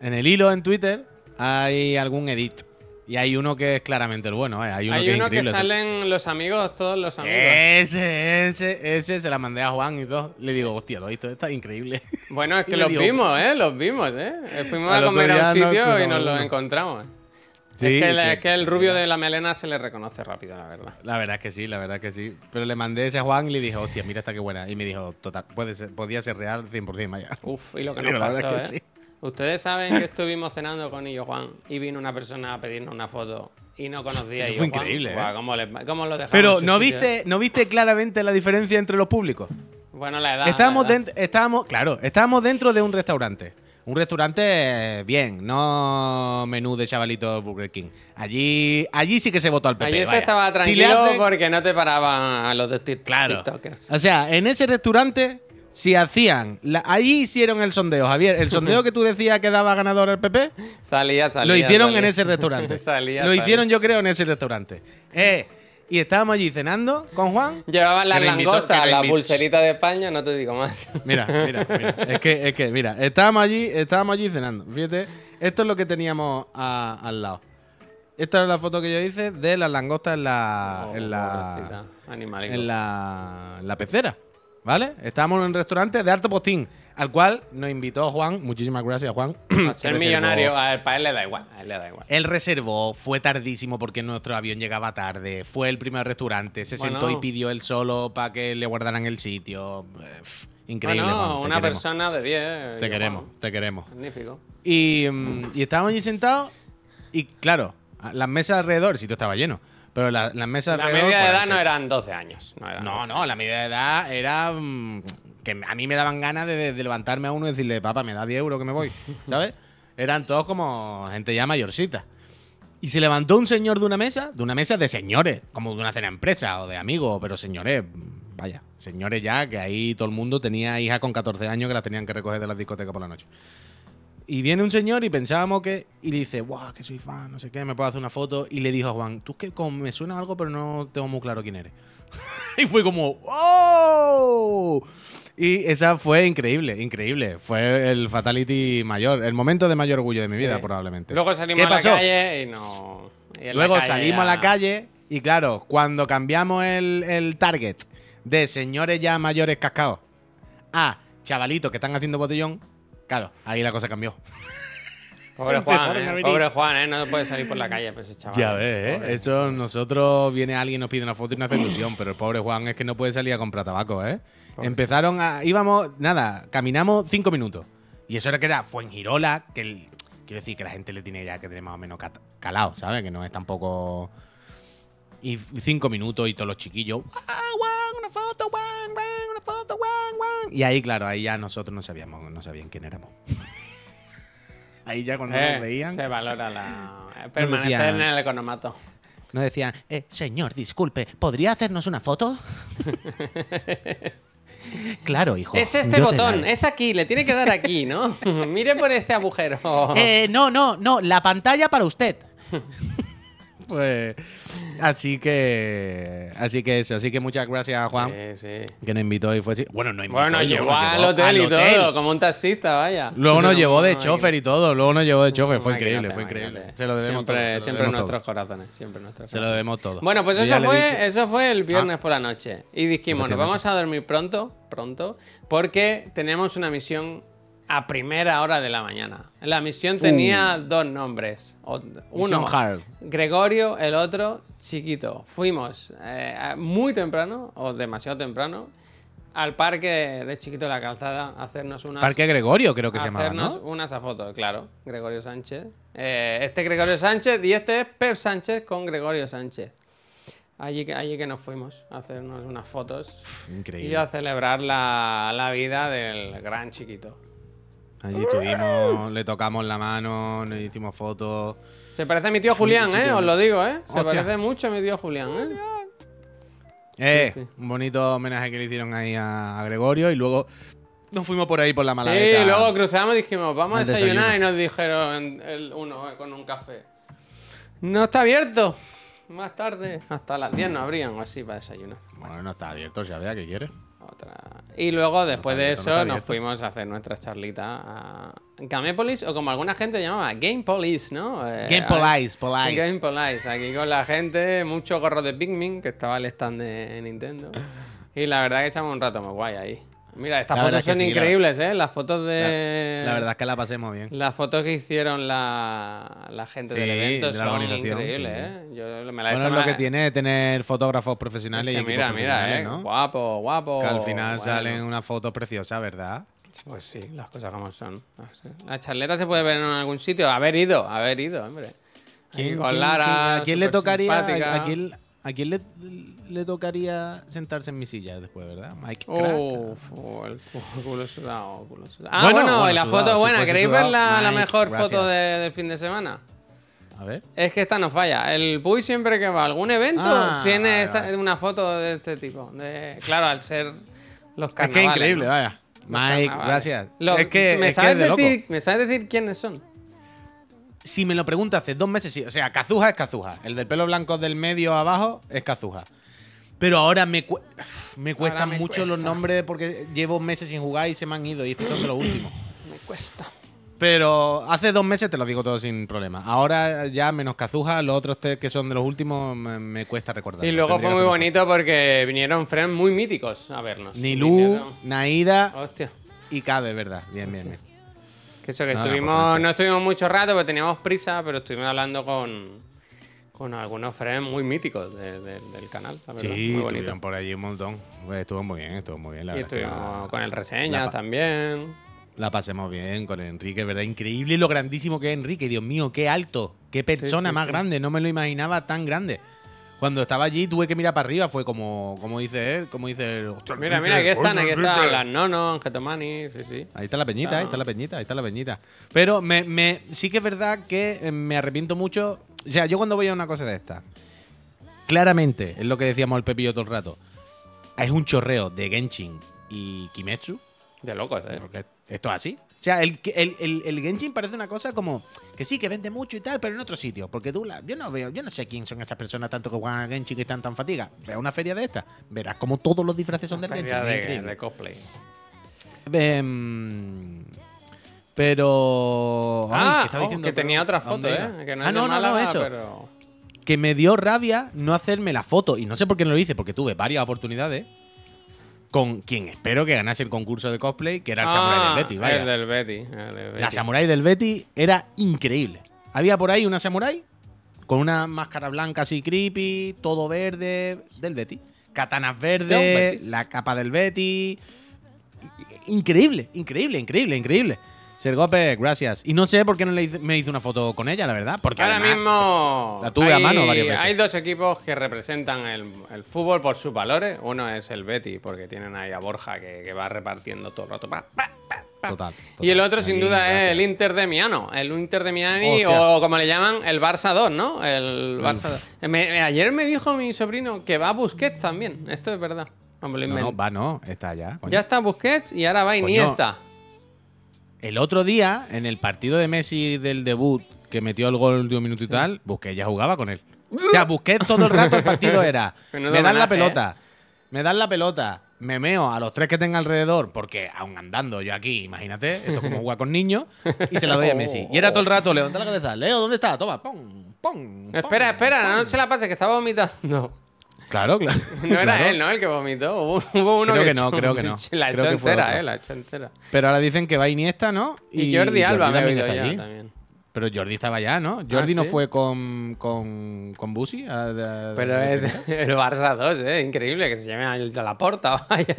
En el hilo en Twitter hay algún edit. Y hay uno que es claramente el bueno, vaya. Hay uno Hay que uno que salen los amigos, todos los amigos. Ese, ese, ese se la mandé a Juan y todo. Le digo, hostia, lo esto está increíble. Bueno, es que los digo- vimos, ¿eh? Los vimos, ¿eh? Eh, Fuimos a comer a un sitio y nos lo uno. encontramos. Sí, es, que, que- es que el rubio de la melena se le reconoce rápido, la verdad. La verdad es que sí, la verdad es que sí. Pero le mandé ese a Juan y le dije, hostia, mira esta qué buena. Y me dijo, total, puede ser, podía ser real 100%, vaya. Uf, y lo que nos la pasó, verdad ¿eh? que sí. Ustedes saben que estuvimos cenando con Illo Juan y vino una persona a pedirnos una foto y no conocía a Eso Illo fue Juan. increíble, ¿eh? ¿cómo, le- cómo lo dejamos Pero en su ¿no sitio, viste? ¿no viste claramente la diferencia entre los públicos? Bueno, la edad. estábamos, la edad. dent- estábamos, claro, estábamos dentro de un restaurante. Un restaurante eh, bien, no menú de chavalito Burger King. Allí, allí sí que se votó al PP. Ayer se vaya. estaba Si le tranquilo hacen- porque no te paraban a los de tik- Claro. TikTokers. O sea, en ese restaurante, si hacían. la- ahí hicieron el sondeo, Javier. El sondeo que tú decías que daba ganador el PP, Salía, salía. lo hicieron salía. en ese restaurante. Salía, lo hicieron, yo creo, en ese restaurante. Eh, y estábamos allí cenando con Juan. Llevaban las langostas, la pulserita de España, no te digo más. Mira, mira, mira. Es que, es que, mira, estábamos allí, estábamos allí cenando. Fíjate, esto es lo que teníamos a- al lado. Esta es la foto que yo hice de las langostas en la. Oh, en la. pobrecita, animalico. En la, en la pecera. ¿Vale? Estábamos en un restaurante de Arte Postín, al cual nos invitó Juan. Muchísimas gracias, Juan. A ser millonario, a ver, para él le da igual. A él le da igual. Él reservó, fue tardísimo porque nuestro avión llegaba tarde. Fue el primer restaurante, se Bueno. sentó y pidió él solo para que le guardaran el sitio. Increíble. bueno, Juan, una queremos. persona de 10. Te queremos, Juan. te queremos. Magnífico. Y, mm, y estábamos allí sentados y claro, las mesas alrededor, el sitio estaba lleno, pero la- las mesas La media de edad no eran 12 años. No, eran No, 12 no, la media de edad era mm, que a mí me daban ganas de, de levantarme a uno y decirle, papá, me da 10 euros que me voy, ¿sabes? Eran todos como gente ya mayorcita. Y se levantó un señor de una mesa, de una mesa de señores, como de una cena empresa o de amigos, pero señores, vaya, señores ya, que ahí todo el mundo tenía hijas con 14 años que las tenían que recoger de las discotecas por la noche. Y viene un señor y pensábamos que. Y le dice, guau, que soy fan, no sé qué, me puedo hacer una foto. Y le dijo a Juan, tú es que como me suena algo, pero no tengo muy claro quién eres. y fue como, ¡oh! Y esa fue increíble, increíble. Fue el fatality mayor, el momento de mayor orgullo de mi vida, probablemente. Luego salimos ¿Qué a la calle y no. y Luego salimos a la calle y claro, cuando cambiamos el, el target de señores ya mayores cascados a chavalitos que están haciendo botellón, Claro, ahí la cosa cambió. Pobre Juan, eh, pobre Juan, ¿eh? No puede salir por la calle, pues ese chaval. Ya ves, Pobre. ¿eh? Eso nosotros viene alguien nos pide una foto y nos hace ilusión, pero el pobre Juan es que no puede salir a comprar tabaco, ¿eh? Pobre. Empezaron a. íbamos, nada, caminamos cinco minutos. Y eso era que era Fuengirola, que el- quiero decir que la gente le tiene ya que tener más o menos calado, ¿sabes? Que no es tampoco. Y cinco minutos y todos los chiquillos. ¡Ah, Juan! Una foto, Juan, Juan, una foto, Juan, Juan. Y ahí, claro, ahí ya nosotros no sabíamos, no sabían quién éramos. ahí ya cuando Eh, nos veían. Se valora la. eh, Permanecer decían- en el economato. Nos decían, eh, señor, disculpe, ¿podría hacernos una foto? claro, hijo. Es este botón, es aquí, le tiene que dar aquí, ¿no? Mire por este agujero. Eh, no, no, no, la pantalla para usted. pues, así que, así que eso, así que muchas gracias a Juan Sí, sí. que nos invitó y fue así. Bueno, no invitó, Bueno, nos al llevó hotel y hotel. todo, como un taxista, vaya. Luego nos No, llevó de no, chofer y todo, luego nos llevó de chofer, fue increíble, fue increíble. Se lo debemos siempre, todo. lo Siempre en nuestros todo. corazones, siempre en nuestros Se lo debemos todo. Bueno, pues eso fue, Ah. eso fue el viernes por la noche. Y dijimos, nos vamos a dormir pronto, pronto, porque tenemos una misión a primera hora de la mañana. La misión tenía dos nombres. Uno, Uh. Hard. Gregorio, el otro, Chiquito. Fuimos eh, muy temprano, o demasiado temprano, al parque de Chiquito de la Calzada a hacernos unas Parque Gregorio creo que se llamaba, hacernos ¿no? unas a fotos, claro. Gregorio Sánchez. Eh, este Gregorio Sánchez y este es Pep Sánchez con Gregorio Sánchez. Allí que, allí que nos fuimos a hacernos unas fotos y Increíble. a celebrar la, la vida del gran chiquito. Allí estuvimos, le tocamos la mano, nos hicimos fotos. Se parece a mi tío Julián, sí, ¿eh? sí. Os lo digo, ¿eh? Se Hostia. parece mucho a mi tío Julián, ¿eh? Eh, Sí, sí. un bonito homenaje que le hicieron ahí a, Gregorio y luego nos fuimos por ahí por la Sí, maladeta. luego cruzamos y dijimos, vamos a desayunar y nos dijeron el uno eh, con un café. No está abierto. Más tarde, hasta las 10 no abrían o así para desayunar. Bueno, no está abierto, ya vea que quiere. Otra. Y luego, después de abierto, eso, nos fuimos a hacer nuestra charlita a Gamepolis, o como alguna gente llamaba, Game Police, ¿no? Eh, Game a- Police, Police. Game Police, aquí con la gente, mucho gorro de Pikmin, que estaba el stand de Nintendo. Y la verdad que echamos un rato muy guay ahí. Mira, estas La fotos son sí, la- increíbles, ¿eh? Las fotos de... La verdad es que la pasemos bien. Las fotos que hicieron la, la gente del evento de son increíbles, sí. ¿eh? Yo me la he Bueno, es lo que tiene tener fotógrafos Es profesionales que y mira, mira, eh. ¿no? Guapo, guapo. Que al final bueno. salen unas fotos preciosas, ¿verdad? Pues sí, las cosas como son. La charleta se puede ver en algún sitio. Haber ido, haber ido, hombre. ¿Quién- Lara, quién- ¿A quién le tocaría? ¿A quién, a quién le, le tocaría sentarse en mi silla después, verdad? Mike Crack. Uf, oh, el culo sudado, culo sudado. Ah, Bueno, bueno, bueno, y la sudado, foto buena. ¿Queréis ver la, la mejor gracias. foto de- del fin de semana? A ver. Es que esta no falla. El Puy siempre que va a algún evento Ah, tiene vale, esta- vale. una foto de este tipo. De, claro, al ser los Es que carnavales. es increíble, ¿no? vaya. Mike, carnavales. gracias. Es que, ¿me, es, que sabes es de loco. decir, ¿Me sabes decir quiénes son? Si me lo preguntas hace dos meses, sí. O sea, Kazuha es Kazuha. El del pelo blanco del medio abajo es Kazuha. Pero ahora me, cu- me cuestan me mucho los nombres porque llevo meses sin jugar y se me han ido. Y estos son de los últimos. Me cuesta. Pero hace dos meses te lo digo todo sin problema. Ahora ya menos Kazuha, los otros tres que son de los últimos me, me cuesta recordar. Y luego fue muy bonito porque vinieron friends muy míticos a vernos. Nilu, Vinieron- Naida Hostia. y Cabe, ¿verdad? Bien, bien, bien. Que eso que No, estuvimos, no estuvimos mucho rato porque teníamos prisa, pero estuvimos hablando con, con algunos friends muy míticos de- de- del canal. La verdad. Sí, muy bonito. estuvieron por allí un montón. Pues estuvo muy bien, estuvo muy bien. La Y que estuvimos con el reseña también. La pasemos bien con Enrique, ¿verdad? Increíble lo grandísimo que es Enrique. Dios mío, qué alto. Qué persona sí, más sí. grande. No me lo imaginaba tan grande. Cuando estaba allí tuve que mirar para arriba. Fue como, como dice él, como dice él. "Hostia, Mira, mira, aquí están, aquí Enrique". están las Nono, Angetomani, sí, sí. Ahí está la peñita, ahí Ah. está la peñita, ahí está la peñita. Pero me, me- sí que es verdad que eh, me arrepiento mucho. O sea, yo cuando voy a una cosa de esta, claramente, es lo que decíamos el Pepillo todo el rato, es un chorreo de Genshin y Kimetsu. De locos, eh. Porque esto es así. O sea, el, el, el, el Genshin parece una cosa como que sí, que vende mucho y tal, pero en otro sitio. Porque tú, la, yo no veo, yo no sé quién son esas personas tanto que juegan al Genshin y están tan fatigas. Ve a una feria de esta, verás como todos los disfraces son del Genshin. Feria de, cosplay. Em, pero. ah, ¿qué estaba oh, diciendo? que tenía otra ¿a foto, eh. Que no ah, no, no, no, eso. pero... Que me dio rabia no hacerme la foto. Y no sé por qué no lo hice, porque tuve varias oportunidades. Con quien espero que ganase el concurso de cosplay, que era el Samurai Ah, del Betty. Vaya. El del Betty. el del La. Samurai del Betty era increíble. Había por ahí una Samurai con una máscara blanca así creepy, todo verde, del Betty. Katanas verdes, la capa del Betty. Increíble, increíble, increíble, increíble. Sergope, gracias. Y no sé por qué no le hice- me hice una foto con ella, la verdad. Porque Ahora además- mismo la tuve a hay, mano varias veces. hay dos equipos que representan el, el fútbol por sus valores. Uno es el Betty, porque tienen ahí a Borja que, que va repartiendo todo el rato. pa, pa, pa, pa. Total, Y el total. otro, sin duda, gracias. es el Inter de Miano. El Inter de Miami, Hostia. o como le llaman, el Barça 2, ¿no? El Barça 2. Me- ayer me dijo mi sobrino que va a Busquets también. Esto es verdad. No No, va, no, está allá. coño. ya está Busquets y ahora va. Iniesta. El otro día, en el partido de Messi del debut, que metió el gol el último minuto y tal, Busquets ya jugaba con él. O sea, Busquets todo el rato el partido era. Menudo me dan la ¿eh? pelota, me dan la pelota, me meo a los tres que tenga alrededor, porque aún andando yo aquí, imagínate, esto es como jugar con niños, y se la doy a Messi. Y era todo el rato, levanta la cabeza, Leo, ¿dónde está? Toma, pum, pum. Espera, pum, espera, pum. no se la pase, que estaba vomitando. Claro, claro. No era claro. él, ¿no? El que vomitó. Hubo, uno Creo que echó- no, creo que no. La Creo echó que entera, eh, la echó entera. Pero ahora dicen que va Iniesta, ¿no? Y, Jordi Alba me también está ya allí. también. Pero Jordi estaba allá, ¿no? Jordi no ¿sí? fue con, con, con Busi. a- a- Pero a- es el Barça 2, ¿eh? Increíble que se llame de la porta, vaya.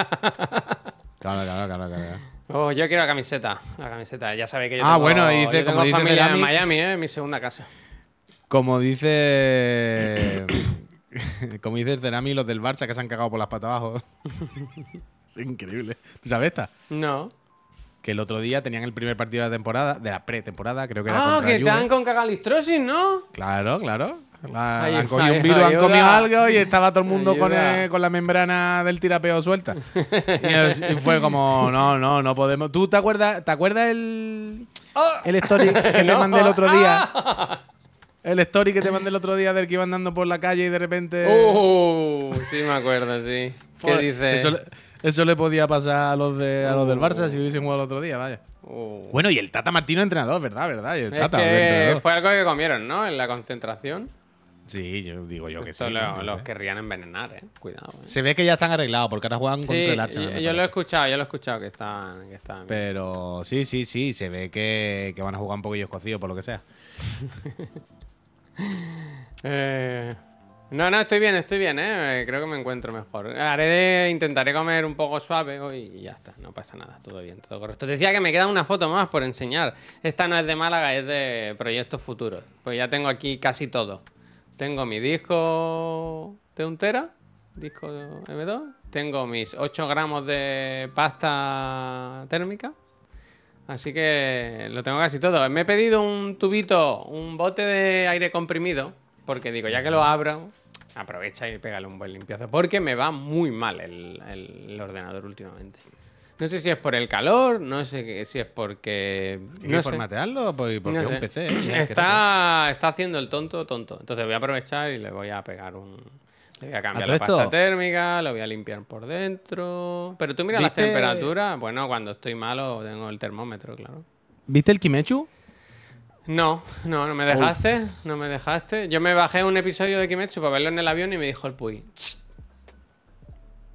Claro, claro, claro, claro. Oh, yo quiero la camiseta. La camiseta. Ya sabéis que yo Ah, tengo, bueno, y dice- yo como tengo dice familia en Miami, ¿eh? Mi segunda casa. Como dice. como dice el Cerami, los del Barça que se han cagado por las patas abajo. es increíble. ¿Tú sabes esta? No. Que el otro día tenían el primer partido de la temporada, de la pretemporada, creo que era Ah, contra que Juve. están con cagalistrosis, ¿no? Claro, claro. La- Ay, han cogido ay, un virus, han ayuda. comido algo y estaba todo el mundo con, Ayuda. con la membrana del tirapeo suelta. y, es- y fue como, no, no, no podemos. ¿Tú te acuerdas, te acuerdas el, Ah. el story que te mandé el otro día? El story que te mandé el otro día del que iban andando por la calle y de repente. Uh, sí me acuerdo, sí. ¿Qué Joder, dice? Eso, le- eso le podía pasar a los, de, a los del Barça si hubiesen jugado el otro día, vaya. Uh. Bueno, y el Tata Martino entrenador, ¿verdad? ¿Verdad? Y el Es Tata, el que entrenador. fue algo que comieron, ¿no? En la concentración. Sí, yo digo yo que sí. Lo- no los sé. querrían envenenar, eh. Cuidado, eh. Se ve que ya están arreglados porque ahora juegan Sí, contra el Arsenal. yo, lo he escuchado, yo lo he escuchado que estaban. Que bien. Pero sí, sí, sí, se ve que, que van a jugar un poquillo escocidos por lo que sea. Eh, no, no, estoy bien, estoy bien, ¿eh? Creo que me encuentro mejor. Intentaré comer un poco suave hoy y ya está, no pasa nada, todo bien, todo correcto. Te decía que me queda una foto más por enseñar. Esta no es de Málaga, es de proyectos futuros. Pues ya tengo aquí casi todo. Tengo mi disco de un tera, disco M2. Tengo mis 8 gramos de pasta térmica. Así que lo tengo casi todo. Me he pedido un tubito, un bote de aire comprimido, porque digo, ya que lo abro, aprovecha y pégale un buen limpiazo, porque me va muy mal el, el- el ordenador últimamente. No sé si es por el calor, no sé si es porque... ¿Hay No sé. formatearlo? Pues porque No es un PC. ¿eh? Está haciendo el tonto tonto. Entonces voy a aprovechar y le voy a pegar un... Le voy a cambiar la esto- pasta térmica, lo voy a limpiar por dentro. Pero tú mira las ¿Viste- temperaturas. Bueno, cuando estoy malo tengo el termómetro, claro. ¿Viste el Kimechu? No, no, no me dejaste, no me dejaste. Yo me bajé un episodio de Kimetsu para verlo en el avión y me dijo el Puy.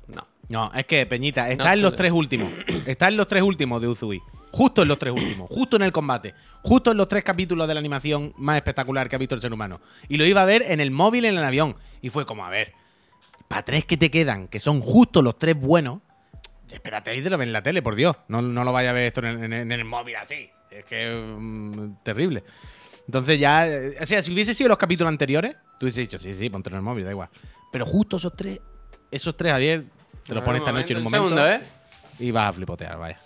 No. No, es que Peñita, está No, en los tres últimos. Está en los tres últimos de Uzui. Justo en los tres últimos. Justo en el combate. Justo en los tres capítulos de la animación más espectacular que ha visto el ser humano. Y lo iba a ver en el móvil en el avión. Y fue como, a ver, para tres que te quedan, que son justo los tres buenos, espérate y te lo ves en la tele, por Dios. No, no lo vaya a ver esto en el, en móvil así. Es que mm, terrible. Entonces ya, eh, o sea, si hubiese sido los capítulos anteriores, tú hubiese dicho, sí, sí, ponte en el móvil, da igual. Pero justo esos tres, esos tres, Javier, te los pones esta noche en un momento. segundo, ¿eh? Y vas a flipotear, vaya.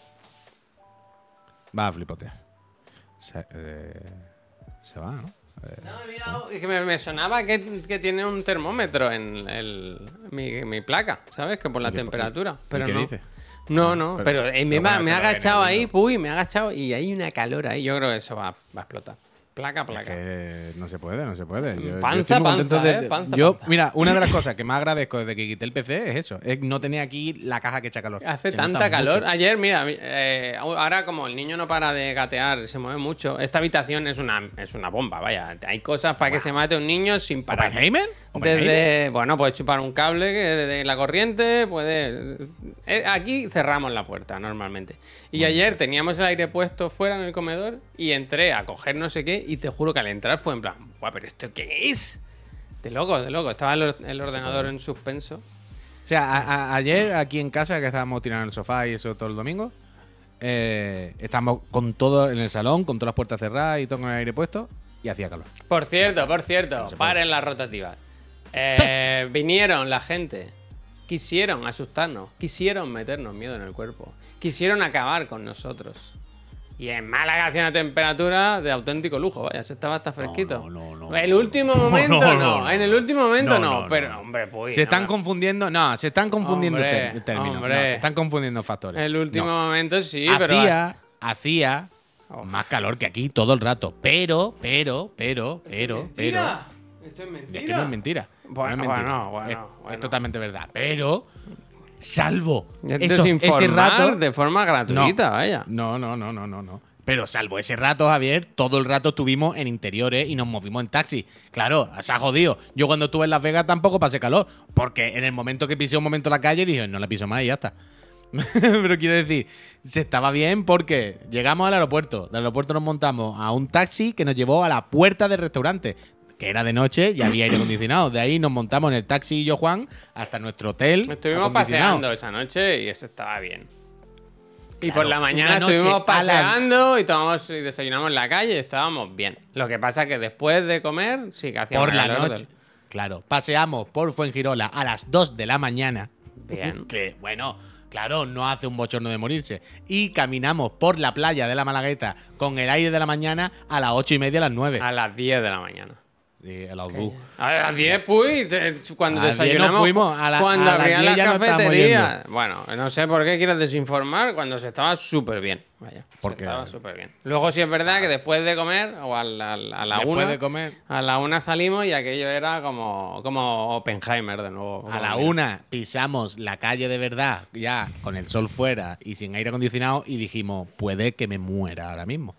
Vas a flipotear. Se, eh, se va, ¿no? Eh, No, he mirado, es que me, me sonaba que, que tiene un termómetro en el, mi, mi placa, ¿sabes? Que por la ¿Y qué- temperatura. Pero qué no. dice? No, no, Pero- pero, eh, me, va- me eso ha agachado ahí, puy, me ha agachado y hay una calor ahí. Yo creo que eso va, va a explotar. Placa, Es placa. que no se puede, no se puede. Yo- yo Panza, contento panza, de- ¿eh? Panza, yo, panza. mira, una de las cosas que más agradezco desde que quité el PC es eso. Es no tenía aquí la caja que echa calor. Hace Se tanta calor. mucho. Ayer, mira, eh, ahora como el niño no para de gatear, se mueve mucho. Esta habitación es una, es una bomba, vaya. Hay cosas para que se mate un niño sin parar. ¿Oppenheimer? ¿Oppenheimer? Desde, bueno, puedes chupar un cable que de la corriente, puede. eh, Aquí cerramos la puerta normalmente. Y ayer teníamos el aire puesto fuera en el comedor y entré a coger no sé qué y te juro que al entrar fue en plan, "Buah, pero esto qué es? De loco, de loco. Estaba el, or- el ordenador en suspenso. O sea, a- a- ayer aquí en casa, que estábamos tirando en el sofá y eso todo el domingo, eh, estábamos con todo en el salón, con todas las puertas cerradas y todo con el aire puesto, y hacía calor. Por cierto, por cierto, paren las rotativas. Eh, vinieron la gente, quisieron asustarnos, quisieron meternos miedo en el cuerpo, quisieron acabar con nosotros. Y en Málaga hacía una temperatura de auténtico lujo, vaya, se estaba hasta fresquito. no, no, el no, último no, momento no, no, no, en el último momento No, pero hombre, pues. se están confundiendo, no, se están confundiendo Hombre, términos. se están confundiendo factores. El último momento sí, pero. hacía, hacía más calor que aquí todo el rato. Pero, pero, pero, pero, pero. Esto es mentira. Es que no es mentira. Bueno, no es mentira. bueno, bueno, Es, bueno. es totalmente verdad. Pero, salvo esos- ese rato. de forma gratuita, vaya. No, no, no, no, no, no. Pero salvo ese rato, Javier, todo el rato estuvimos en interiores y nos movimos en taxi. Claro, se ha jodido. Yo cuando estuve en Las Vegas tampoco pasé calor. Porque en el momento que pisé un momento la calle dije, no la piso más y ya está. Pero quiero decir, se estaba bien porque llegamos al aeropuerto. Del aeropuerto nos montamos a un taxi que nos llevó a la puerta del restaurante. Que era de noche y había aire acondicionado. De ahí nos montamos en el taxi y yo, Juan, hasta nuestro hotel. Estuvimos paseando esa noche y eso estaba bien. y por la mañana estuvimos la- paseando y tomamos y desayunamos en la calle y estábamos bien. Lo que pasa es que después de comer sí que hacía por la noche. Claro, paseamos por Fuengirola a las 2 de la mañana. Bien. Que, bueno, claro, no hace un bochorno de morirse. Y caminamos por la playa de la Malagueta con el aire de la mañana a las 8 y media, a las 9. A las 10 de la mañana. Sí, a las dos. A las 10, pues, te- cuando A las 10 nos desayunamos. fuimos, a la- cuando a las abrían 10 las ya nos estábamos cafeterías. Bueno, no sé por qué quieres desinformar cuando se estaba súper bien. Vaya, se Porque- estaba súper bien. Luego sí es verdad que después de comer, o a la, a la Después una, de comer. a la una salimos y aquello era como, como Oppenheimer de nuevo. A la mira. una pisamos la calle de verdad, ya con el sol fuera y sin aire acondicionado, y dijimos, puede que me muera ahora mismo.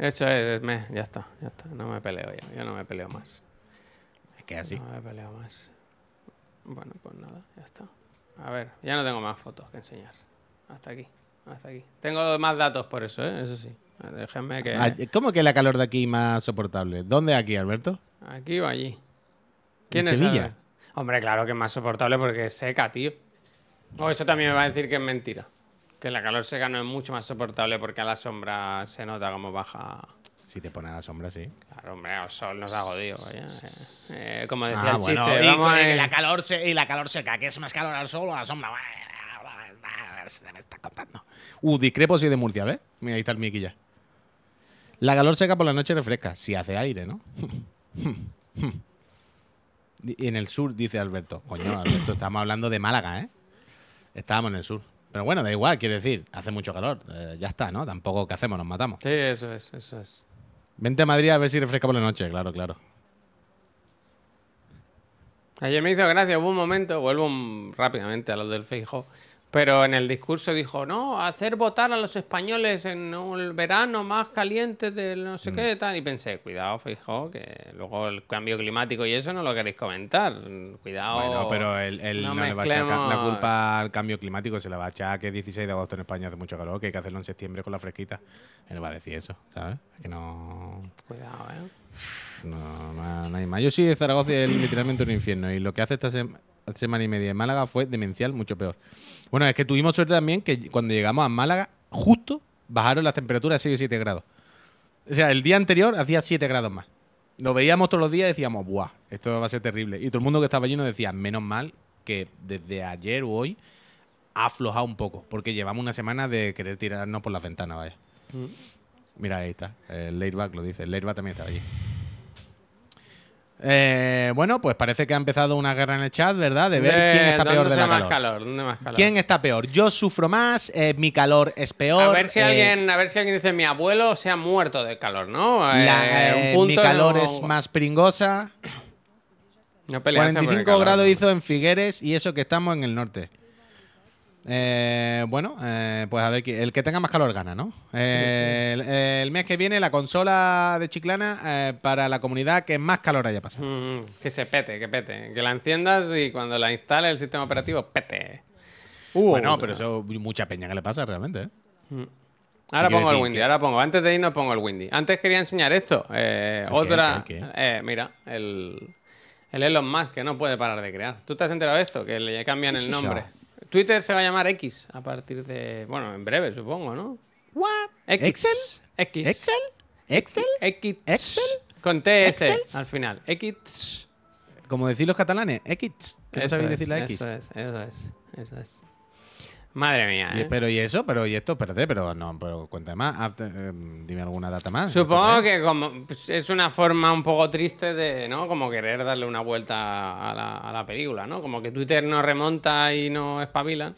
Eso es, me- ya está, ya está. No me peleo ya. Yo no me peleo más. Es que así. No me peleo más. Bueno, pues nada, ya está. A ver, ya no tengo más fotos que enseñar. Hasta aquí, hasta aquí. Tengo más datos por eso, ¿eh? Eso sí. Déjenme que... Ah, ¿Cómo que la calor de aquí más soportable? ¿Dónde aquí, Alberto? Aquí o allí. ¿Quién ¿En es Sevilla? Albert? Hombre, claro que es más soportable porque es seca, tío. O eso también me va a decir que es mentira. Que la calor seca no es mucho más soportable porque a la sombra se nota como baja. Si te pones a la sombra, sí. Claro, hombre, el sol nos ha jodido. Eh, eh, como decía Ah, el bueno, chiste, y, vamos a- y la calor se- y la calor seca, que es más calor al sol o a la sombra. Se me está contando. Uh, discrepo si de Murcia, ¿ves? Mira, ahí está el Miki ya. La calor seca por la noche refresca, si hace aire, ¿no? y en el sur, dice Alberto. Coño, Alberto, estamos hablando de Málaga, ¿eh? Estábamos en el sur. Pero bueno, da igual, quiero decir, hace mucho calor. Eh, ya está, ¿no? Tampoco, ¿qué hacemos? Nos matamos. Sí, eso es, eso es. Vente a Madrid a ver si refresca por la noche, claro, claro. Ayer me hizo gracia, hubo un momento, vuelvo rápidamente a lo del Feijo, pero en el discurso dijo, no, hacer votar a los españoles en el verano más caliente del no Mm. sé qué tal. Y pensé, cuidado, Feijo, que luego el cambio climático y eso no lo queréis comentar. Cuidado. Bueno, pero él, él no no, le va a echar la culpa al cambio climático, se le va a echar que 16 de agosto en España hace mucho calor, que hay que hacerlo en septiembre con la fresquita. Él va a decir eso, ¿sabes? Que no, Cuidado, eh. no, no, no hay más. Yo sí Zaragoza es literalmente un infierno. Y lo que hace esta sema- semana y media en Málaga fue demencial, mucho peor. Bueno, es que tuvimos suerte también que cuando llegamos a Málaga, justo bajaron las temperaturas a 6 o 7 grados. O sea, el día anterior hacía 7 grados más. Lo veíamos todos los días y decíamos, ¡buah! Esto va a ser terrible. Y todo el mundo que estaba allí nos decía, menos mal que desde ayer o hoy ha aflojado un poco, porque llevamos una semana de querer tirarnos por las ventanas, vaya. Mira, ahí está. El lo dice. El también estaba allí. Eh, bueno, pues parece que ha empezado una guerra en el chat, ¿verdad? De ver quién está peor ¿dónde de la más calor. calor? ¿Dónde más calor? ¿Quién está peor? Yo sufro más, eh, mi calor es peor. A ver si eh, alguien, a ver si alguien dice mi abuelo se ha muerto del calor, ¿no? la- Eh, un punto mi calor no- es más pringosa. no pelearse por el 45 calor, grados hizo en Figueres y eso que estamos en el norte. Eh, bueno, eh, pues a ver, el que tenga más calor gana, ¿no? Eh, El, el mes que viene la consola de Chiclana eh, para la comunidad que más calor haya pasado. Mm, que se pete, que pete. Que la enciendas y cuando la instale el sistema operativo, pete. Uh, bueno, pero eso mucha peña que le pasa realmente, ¿eh? Ahora pongo el Windy, que- ahora pongo. Antes de irnos pongo el Windy. Antes quería enseñar esto. eh, ¿El qué, otra. el qué, el mira, el, el Elon Musk que no puede parar de crear. ¿Tú te has enterado de esto? Que le cambian ¿Qué el eso? Twitter se va a llamar X a partir de. Bueno, en breve, supongo, ¿no? ¿What? ¿Excel? X. ¿Excel? ¿Excel? X. ¿Excel? Con TS ¿Excel? al final. X. Como decir los catalanes, X. Que no sabéis es, decir la X. Eso es, eso es, eso es. Madre mía, Y- ¿eh? Pero y eso, pero y esto, espérate, pero no, pero cuéntame más, eh, dime alguna data más. Supongo que como pues, es una forma un poco triste de, ¿no? Como querer darle una vuelta a la, a la película, ¿no? Como que Twitter no remonta y no espabila.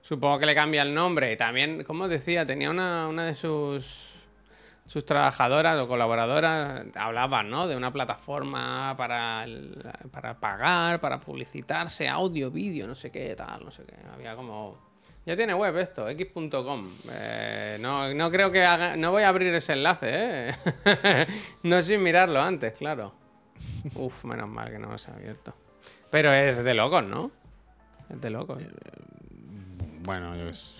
Supongo que le cambia el nombre. Y también, como decía, tenía una, una de sus sus trabajadoras o colaboradoras hablaban, ¿no? De una plataforma para, el- para pagar, para publicitarse, audio, vídeo, no sé qué, tal, no sé qué. Había como... Ya tiene web esto, x.com. Eh, no, no creo que haga... No voy a abrir ese enlace, ¿eh? no sin mirarlo antes, claro. Uf, menos mal que no se ha abierto. Pero es de locos, ¿no? Es de locos. Bueno, yo, es-.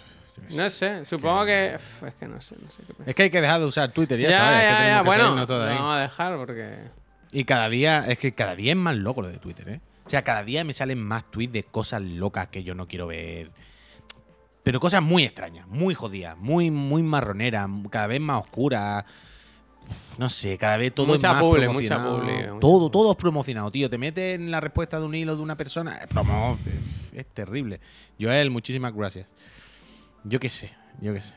No sé, supongo que... es que no sé, no sé qué pensar. Es que hay que dejar de usar Twitter, ya, Ya, está. es que ya, Bueno, ahí. vamos a dejar porque... Y cada día, es que cada día es más loco lo de Twitter, ¿eh? O sea, cada día me salen más tweets de cosas locas que yo no quiero ver. Pero cosas muy extrañas, muy jodidas, muy, muy marroneras, cada vez más oscuras. No sé, cada vez todo Mucha es más publi, mucha promocionado. publi, mucha todo, todo es promocionado, tío. Te metes en la respuesta de un hilo de una persona, eh, promo, es, es terrible. Joel, muchísimas gracias. Yo qué sé, yo qué sé.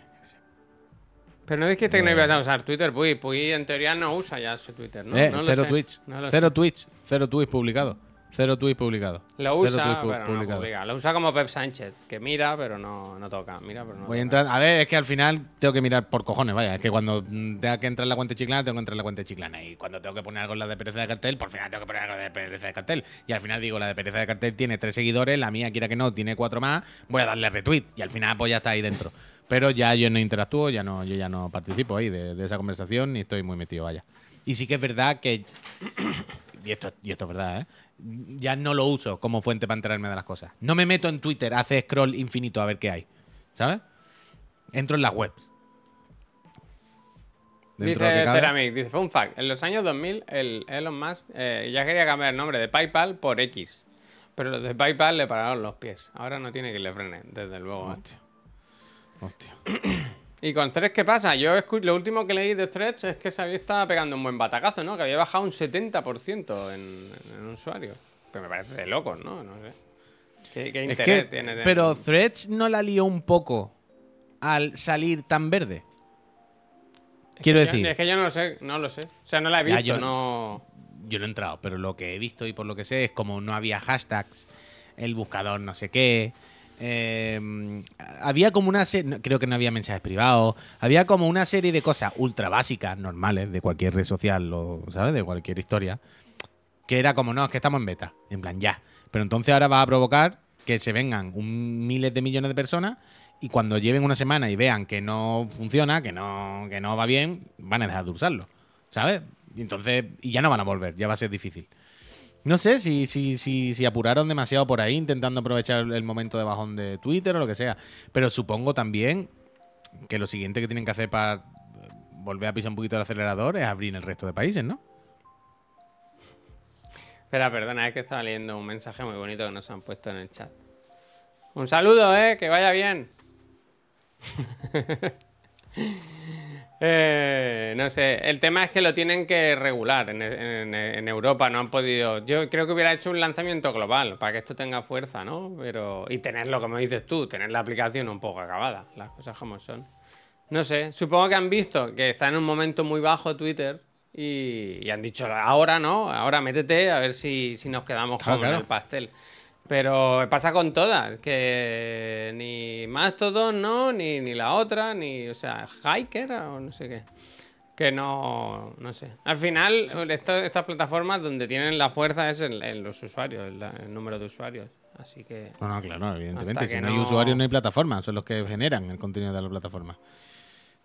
Pero no dijiste que no Eh. ibas a usar Twitter, Puy. Puy en teoría no usa ya su Twitter, ¿no? eh, No lo cero sé, tweets, no cero sé. tweets, cero tweets publicados. Cero tweets publicados. Lo usa, tweets pu- pero no publicados. publica. Lo usa como Pep Sánchez, que mira, pero no, no toca. Mira, pero no Voy a entrar. A ver, es que al final tengo que mirar por cojones, vaya. Es que cuando tenga que entrar en la cuenta de chiclana, tengo que entrar en la cuenta de chiclana. Y cuando tengo que poner algo en la de pereza de cartel, por final tengo que poner algo de pereza de cartel. Y al final digo, la de pereza de cartel tiene tres seguidores, la mía, quiera que no, tiene cuatro más. Voy a darle retweet. Y al final, pues ya está ahí dentro. Pero ya yo no interactúo, ya no, yo ya no participo ahí de, de esa conversación ni estoy muy metido, vaya. Y sí que es verdad que. Y esto, y esto es verdad, ¿eh? Ya no lo uso como fuente para enterarme de las cosas. No me meto en Twitter, hace scroll infinito a ver qué hay. ¿Sabes? Entro en. Dentro de lo Dice. Ceramic, dice, fun fact, en los años 2000 el Elon Musk eh, ya quería cambiar el nombre de PayPal por X. Pero los de PayPal le pararon los pies. Ahora no tiene que le frenen, desde luego. ¿eh? Hostia. Y con Threads, ¿qué pasa? Yo lo último que leí de Threads es que se había estado pegando un buen batacazo, ¿no? Que había bajado un 70% en, en usuarios. Pero me parece de locos, ¿no? No sé. ¿Qué, qué Es interés que, tiene? de- pero Threads no la lió un poco al salir tan verde. Es Quiero que yo- decir, es que yo no lo sé, no lo sé. O sea, no la he Ya, visto, yo no... yo no he entrado, pero lo que he visto y por lo que sé es como no había hashtags, el buscador no sé qué. Eh, había como una serie, creo que no había mensajes privados, había como una serie de cosas ultra básicas, normales, de cualquier red social, o, ¿sabes? De cualquier historia, que era como, no, es que estamos en beta, en plan, ya. Pero entonces ahora va a provocar que se vengan un, miles de millones de personas y cuando lleven una semana y vean que no funciona, que no, que no va bien, van a dejar de usarlo, ¿sabes? Y entonces, y ya no van a volver, ya va a ser difícil. No sé si, si, si, si apuraron demasiado por ahí intentando aprovechar el momento de bajón de Twitter o lo que sea. Pero supongo también que lo siguiente que tienen que hacer para volver a pisar un poquito el acelerador es abrir el resto de países, ¿no? Espera, perdona, es que estaba leyendo un mensaje muy bonito que nos han puesto en el chat. Un saludo, ¿eh? Que vaya bien. Eh, no sé, el tema es que lo tienen que regular en, en- en Europa, no han podido. Yo creo que hubiera hecho un lanzamiento global para que esto tenga fuerza, ¿no? Pero y tenerlo, como dices tú, tener la aplicación un poco acabada, las cosas como son. No sé, supongo que han visto que está en un momento muy bajo Twitter y, y han dicho, ahora no, ahora métete a ver si, si nos quedamos Claro, con claro. el pastel. Pero pasa con todas, que ni Mastodon, no, ni, ni la otra, ni, o sea, Hiker o no sé qué. Que no, no sé. Al final, esto- estas plataformas donde tienen la fuerza es en, en los usuarios, el, el número de usuarios. Así que... No, no, claro, evidentemente. Si no hay usuarios, no hay plataforma. Son los que generan el contenido de la plataforma.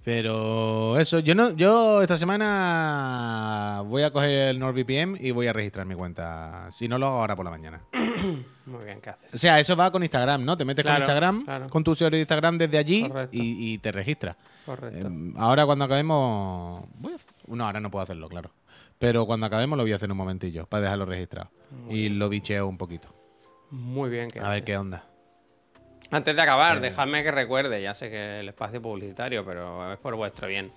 Pero eso, yo no, yo esta semana voy a coger el NordVPN y voy a registrar mi cuenta. Si no lo hago ahora por la mañana. Muy bien, ¿qué haces? O sea, eso va con Instagram, ¿no? Te metes Claro, con Instagram, claro. con tu usuario de Instagram desde allí y, y te registras. Correcto. Eh, ahora cuando acabemos... voy a- No, ahora no puedo hacerlo, claro. Pero cuando acabemos lo voy a hacer en un momentillo, para dejarlo registrado. y lo bicheo un poquito. Muy bien, ¿qué A ver qué onda. Antes de acabar, dejadme que recuerde, ya sé que el espacio publicitario, pero es por vuestro bien.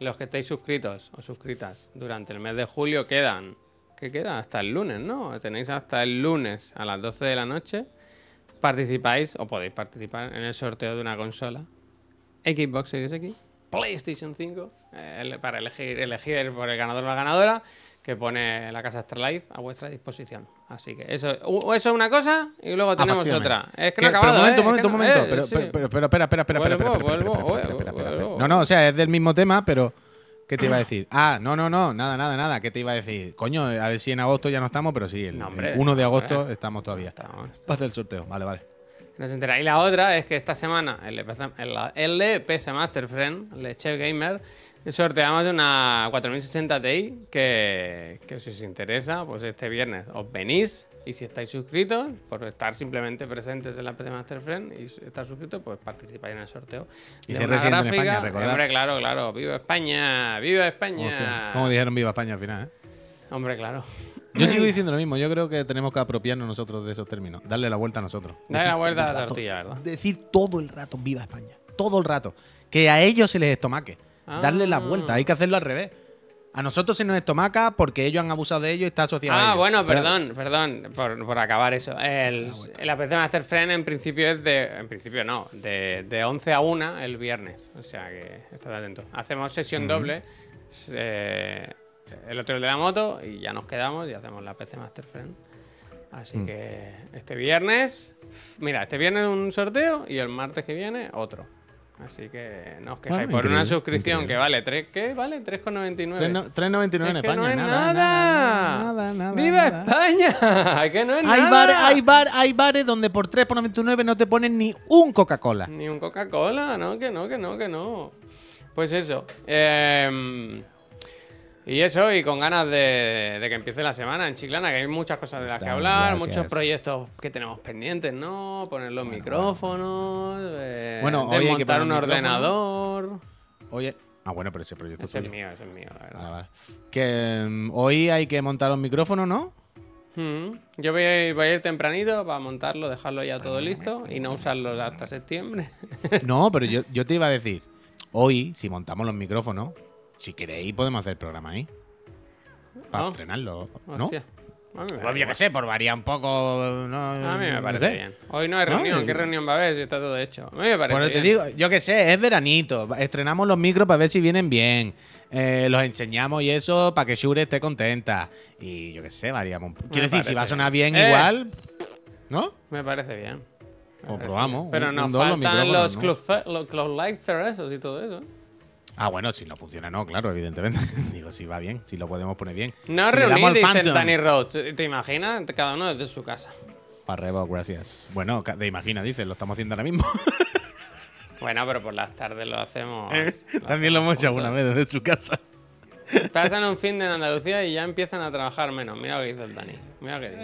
Los que estéis suscritos o suscritas durante el mes de julio quedan. ¿Qué queda? Hasta el lunes, ¿no? Tenéis hasta el lunes a las 12 de la noche. Participáis o podéis participar en el sorteo de una consola. Xbox Series X, PlayStation 5, eh, para elegir, elegir por el ganador o la ganadora, que pone la casa Astralife a vuestra disposición. Así que eso, eso es una cosa y luego tenemos Afectivamente. otra. Es que no ha acabado, pero ¿eh? un momento, Es un que momento, no- momento. eh, pero, sí. pero, pero, espera, espera, espera. No, no, o sea, es del mismo tema, pero ¿qué te iba a decir? Ah, no, no, no, nada, nada, nada. ¿Qué te iba a decir? Coño, a ver si en agosto ya no estamos, pero sí, el, No, hombre, el 1 de agosto hombre. estamos todavía. Estamos- Para hacer el sorteo. Vale, vale. No se entera. Y la otra es que esta semana el PC, el, el PS Master Friend, el Chef Gamer, sorteamos una 4060 Ti que, que si os interesa, pues este viernes os venís y si estáis suscritos, por estar simplemente presentes en la PC Master Friend y estar suscritos, pues participáis en el sorteo. Y de una residente en gráfica. España, recordad. Hombre, claro, claro. ¡Viva España! ¡Viva España! Hostia, Como dijeron Viva España al final, ¿eh? Hombre, claro. Yo sigo diciendo lo mismo. Yo creo que tenemos que apropiarnos nosotros de esos términos. Darle la vuelta a nosotros. Decir la vuelta a la tortilla, ¿verdad? Decir todo el rato Viva España. Todo el rato. Que a ellos se les estomaque. Darle la Ah. vuelta. Hay que hacerlo al revés. A nosotros se nos estomaca porque ellos han abusado de ello y está asociado a Ah, ellos. bueno, perdón, perdón, por, por acabar eso. El, la PC Master Friend en principio es de. En principio no, de, de 11 a 1 el viernes. O sea que estad atento. Hacemos sesión doble. eh, el otro el de la moto y ya nos quedamos y hacemos la PC Master Friend. Así Mm. que este viernes. Mira, este viernes un sorteo y el martes que viene otro. Así que no os quejáis Bueno, por una suscripción increíble. que vale 3, ¿qué? Vale 3,99. 3.99 en Es que España. no es nada, nada. nada, nada, nada, ¡Viva. España! que no es Hay, nada. bares, hay, bar- hay bares donde por 3,99 no te ponen ni un Coca-Cola. Ni un Coca-Cola, no, que no, que no, que no. Pues eso. em, y eso, y con ganas de, de que empiece la semana en Chiclana, que hay muchas cosas de las que hablar, gracias. muchos proyectos que tenemos pendientes, ¿no? Poner los micrófonos, eh, Bueno, hoy hay que poner un ordenador. Oye. Ah, bueno, pero ese proyecto es Ese es mío, ese es mío, la verdad. Ah, vale. Que mm, hoy hay que montar los micrófonos, ¿no? Mm, Yo voy a, ir, voy a ir tempranito para montarlo, dejarlo ya todo listo y no usarlo hasta septiembre. No, pero yo, yo te iba a decir, hoy, si montamos los micrófonos, si queréis podemos hacer el programa ahí. Para Ah. estrenarlo, ¿no? Hostia. A mí me da Pues qué sé, por variar un poco. No, A mí me no parece sé. bien. Hoy no hay ¿No? reunión. ¿Qué reunión va a haber si está todo hecho? A mí me parece Bueno, te digo, yo qué sé, es veranito. Estrenamos los micros para ver si vienen bien. Eh, los enseñamos y eso para que Shure esté contenta. Y yo qué sé, variamos un poco. Quiero decir, si va a sonar bien. Eh. igual, ¿no? Me parece bien. Me O parece probamos, bien. Pero un- nos un faltan los, club, los club y todo eso. Ah, bueno, si no funciona, no, claro, evidentemente. Digo, si va bien, si lo podemos poner bien. No si reunir, dicen. Danny Rhodes. ¿Te imaginas? Cada uno desde su casa. Para Revo, gracias. Bueno, ca- de imagina, dices, lo estamos haciendo ahora mismo. Bueno, pero por las tardes lo hacemos. También lo hemos hecho alguna vez desde su casa. Pasan un fin de en Andalucía y ya empiezan a trabajar menos. Mira lo que dice el Dani. Mira lo que dice.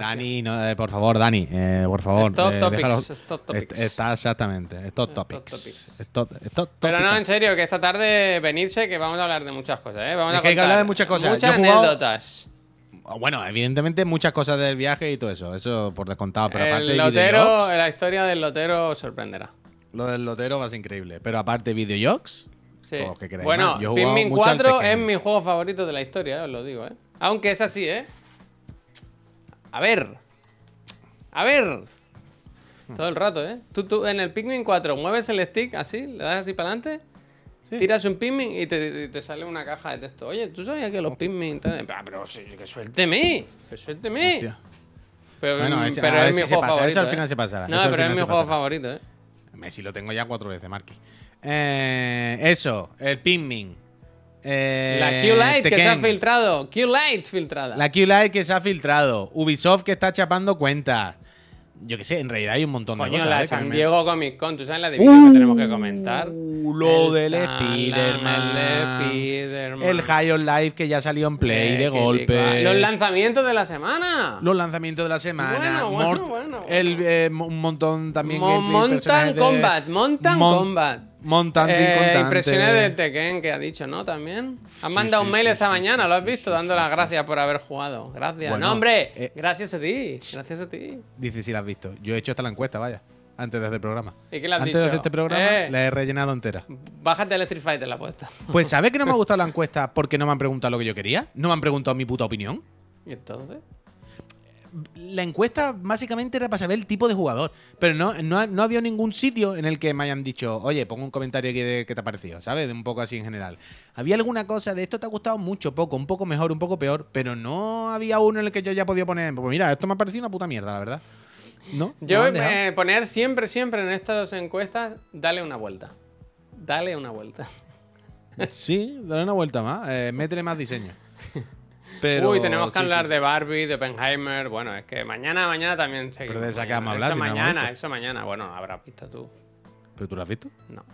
Dani, no, eh, por favor, Dani, eh, por favor. Stop eh, topics, déjalo- stop topics. Est- Está exactamente. Stop Stop topics. topics. Stop- stop Pero no, en serio, que esta tarde venirse, que vamos a hablar de muchas cosas, ¿eh? Vamos Es a que hay que hablar de muchas cosas. Muchas jugado- anécdotas. Bueno, evidentemente muchas cosas del viaje y todo eso. Eso por descontado. Pero aparte el de lotero, videojuegos, la historia del lotero sorprenderá. lo del lotero va a ser increíble. Pero aparte videojuegos, Sí. Que Bueno, Pikmin mucho al 4 Tekken. es mi juego favorito de la historia, os lo digo, ¿eh? Aunque es así, ¿eh? A ver. A ver. Todo el rato, ¿eh? Tú, tú en el Pikmin 4 mueves el stick así, le das así para adelante Sí. Tiras un Pikmin y te, y te sale una caja de texto. Oye, ¿tú sabías que los Pikmin... te- Ah, pero sí, que suélteme. Que suélteme. Hostia. Pero, Bueno, ese- pero es mi si juego pasa. favorito. Eso al ¿eh? final se pasará. No, pero es mi juego pasará. favorito, ¿eh? Messi lo tengo ya cuatro veces, Marky. Eh, eso, el Pikmin. Eh, La Q-Lite que se ha filtrado. Q-Lite filtrada. La Q-Lite que se ha filtrado. Ubisoft que está chapando cuentas. Yo qué sé, en realidad hay un montón de cosas. la ¿eh? que San Diego Comic Con. ¿Tú sabes la de vídeos que tenemos que comentar? Uh, Lo del San- Spider-Man. El. El High on Life que ya salió en Play Eh, de golpe. licuado. Los lanzamientos de la semana. Los lanzamientos de la semana. Bueno, bueno, Mort- bueno, bueno. El, eh, un montón también. Mo- gameplay, de- Combat. Montan Mon- Combat. Montante Eh, impresiones del Tekken que ha dicho, ¿no? También. Han Sí, mandado sí, un mail sí, esta mañana, ¿lo has visto? Dando las gracias por haber jugado. Gracias. Bueno, no, hombre. eh, gracias a ti. Gracias a ti. Dice si la has visto. Yo he hecho hasta la encuesta, vaya. Antes de hacer el programa. ¿Y qué le has Antes dicho? de hacer este programa, Eh. la he rellenado entera. Bájate el Street Fighter la puesta. Pues, ¿sabes que no me ha gustado la encuesta porque no me han preguntado lo que yo quería? No me han preguntado mi puta opinión. ¿Y entonces? La encuesta básicamente era para saber el tipo de jugador. Pero no, no, no había ningún sitio en el que me hayan dicho, oye, pongo un comentario aquí de qué te ha parecido, ¿sabes? De un poco así en general. Había alguna cosa de esto te ha gustado mucho, poco, un poco mejor, un poco peor, pero no había uno en el que yo ya podía poner, pues mira, esto me ha parecido una puta mierda, la verdad. ¿No? Yo ¿No me han dejado? eh, poner siempre, siempre en estas encuestas, dale una vuelta. Dale una vuelta. Sí, dale una vuelta más. Eh, métele más diseño. Pero, Uy, tenemos que sí, hablar sí, de. Barbie, de Oppenheimer. Bueno, es que mañana, mañana también seguimos. de esa que vamos a hablar, Eso si no hemos mañana, eso mañana. Bueno, habrás visto tú. ¿Pero tú lo has visto? No.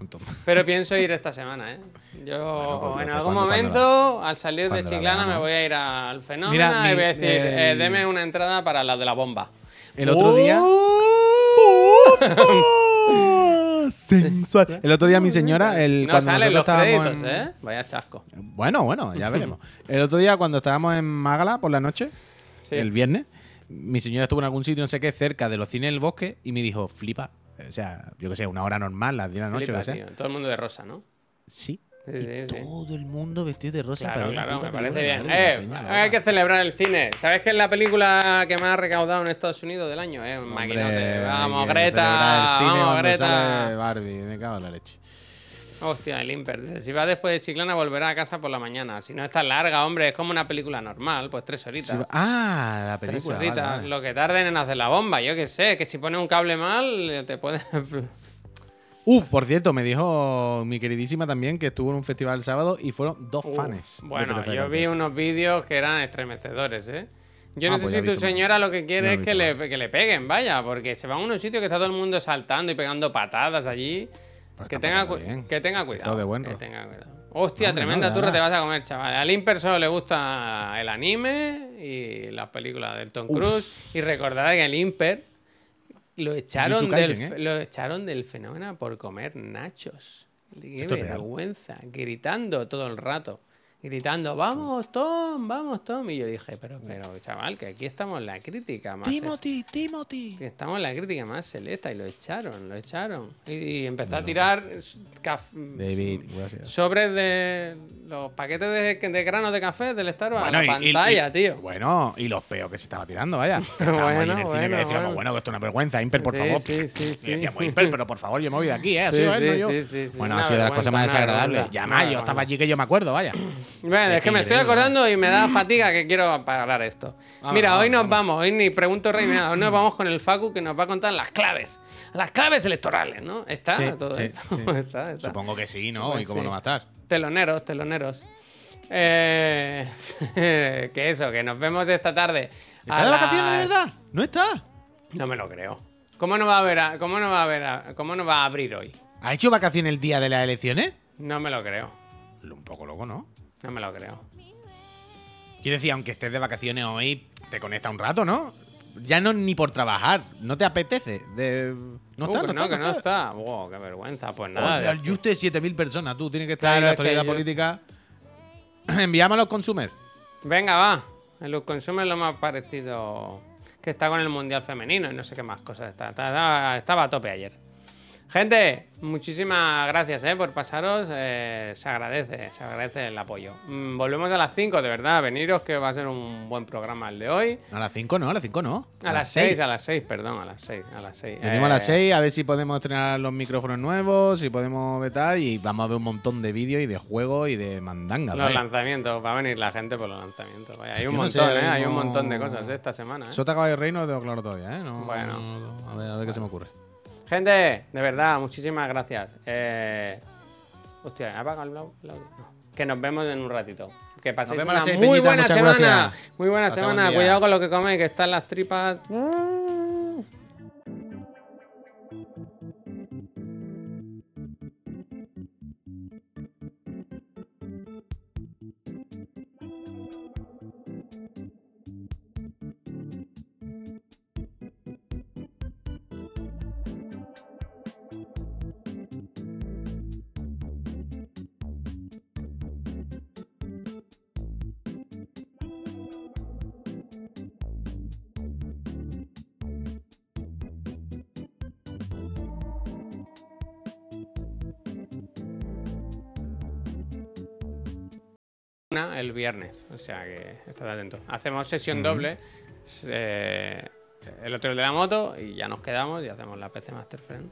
Entonces, Pero pienso ir esta semana, ¿eh? Yo Bueno, pues en algún momento, al salir de Chiclana, me voy a ir al fenómeno Mira, y mi- voy a decir, eh, deme una entrada para la de la bomba. El otro día. Sensual. El otro día mi señora, el, No cuando salen los nosotros estábamos créditos, en- ¿eh? Vaya chasco. Bueno, bueno, ya veremos. El otro día cuando estábamos en Mágala por la noche, Sí. el viernes, mi señora estuvo en algún sitio, no sé qué, cerca de los cines del bosque y me dijo, flipa. O sea, yo que sé, una hora normal, las 10 de la noche, Flipa, lo que sea. tío. Todo el mundo de rosa, ¿no? Sí. Sí, Y sí, sí. todo el mundo vestido de rosa. Claro, para claro, me parece bien. Eh, peña, hay que celebrar el cine. ¿Sabes que es la película que más ha recaudado en Estados Unidos del año? Eh, Hombre. Vamos, Greta. Vamos, Greta. Barbie, me cago en la leche. Hostia, el Imper. Dice, si va después de Chiclana, volverá a casa por la mañana. Si no es tan larga, hombre, es como una película normal, pues tres horitas. Ah, la Tres película. horitas, vale, vale. lo que tarden en hacer la bomba, yo qué sé, que si pone un cable mal, te puede... Uf, por cierto, me dijo mi queridísima también que estuvo en un festival el sábado y fueron dos Uf, fans. Bueno, yo vi unos vídeos que eran estremecedores, ¿eh? Yo Ah, no sé pues si tu visto señora lo que quiere No es que le, que le peguen, vaya, porque se van a unos sitios que está todo el mundo saltando y pegando patadas allí. Pues que, tenga, que tenga cuidado. Todo de buen que tenga cuidado. Hostia, No, tremenda no, turra te vas a comer, chaval. Al Imper solo le gusta el anime y las películas del Tom Cruise. Y recordad que el Imper lo echaron, del, fe- lo echaron del fenómeno por comer nachos. Qué Esto vergüenza, gritando todo el rato. Gritando, vamos, Tom, vamos, Tom. Y yo dije, pero, pero, chaval, que aquí estamos en la crítica más. es- Timothy, Timothy. que estamos en la crítica más celesta y lo echaron, lo echaron. Y, y empezó a tirar caf- David, sobres de los paquetes de, de granos de café del Starbucks a la y- y- pantalla, y- tío. Bueno, y los peos que se estaba tirando, vaya. Bueno, en el cine bueno, que decíamos, bueno. bueno, que esto es una vergüenza, Imper, por Sí, favor. sí, sí, Y sí. decíamos, Imper, pero por favor, yo me voy de aquí, ¿eh? Ha Sí, no sí, yo. sí, sí, sí, Bueno, ha sido de las cosas más desagradables. Ya yo estaba allí que yo me acuerdo, vaya. Bueno, es que me estoy increíble. acordando y me da fatiga que quiero parar esto. Vamos, Mira, vamos, hoy nos vamos. vamos, hoy ni pregunto rey, mira, hoy nos vamos con el Facu que nos va a contar las claves. Las claves electorales, ¿no? ¿Está Sí, todo sí, esto? sí. está, está. Supongo que sí, ¿no? Pues ¿Y cómo no va a estar? Teloneros, teloneros. Eh, que eso, que nos vemos esta tarde. ¿Está a de vacaciones de verdad? No está. No me lo creo. ¿Cómo no va a ver a- cómo no va a ver a- cómo no va a abrir hoy? ¿Ha hecho vacaciones el día de las elecciones? No me lo creo. Un poco loco, ¿no? No me lo creo. Quiero decir, aunque estés de vacaciones hoy, te conecta un rato, ¿no? Ya no ni por trabajar, no te apetece. De... No Uh, está, no, no, está, que no está. Wow, qué vergüenza. Pues nada. Al Juste 7000 personas, tú tienes que estar Claro, en la actualidad yo- política. Enviamos a los consumers. Venga, va. El Luz Consumer lo más parecido que está con el Mundial Femenino y no sé qué más cosas está. Estaba a tope ayer. Gente, muchísimas gracias eh, por pasaros. eh, se agradece, se agradece el apoyo. Mm, volvemos a las 5, de verdad. Veniros que va a ser un buen programa el de hoy. A las 5 no, a las 5 no. A, las 6, a las 6, perdón, a las 6, a las 6. Venimos a las 6 a ver si podemos estrenar los micrófonos nuevos, si podemos vetar y vamos a ver un montón de vídeos y de juegos y de mandangas. Los vaya. lanzamientos, va a venir la gente por los lanzamientos. Vaya, hay un no montón, ¿eh? Hay un montón de cosas eh, esta semana. ¿eh? Sota Caballo Rey no lo tengo claro todavía, ¿eh? No- Bueno. no- a, ver, a ver qué se me ocurre. Gente, de verdad, muchísimas gracias. Eh... Hostia, ¿he apagado el audio? No. Que nos vemos en un ratito. Que paséis vemos a una las seis, muy Peñita, buena semana. Muy buena Pasa buen semana. día. Cuidado con lo que coméis, que están las tripas. El viernes, o sea que estad atento. Hacemos sesión doble. eh, el otro de la moto y ya nos quedamos y hacemos la PC Master Friend.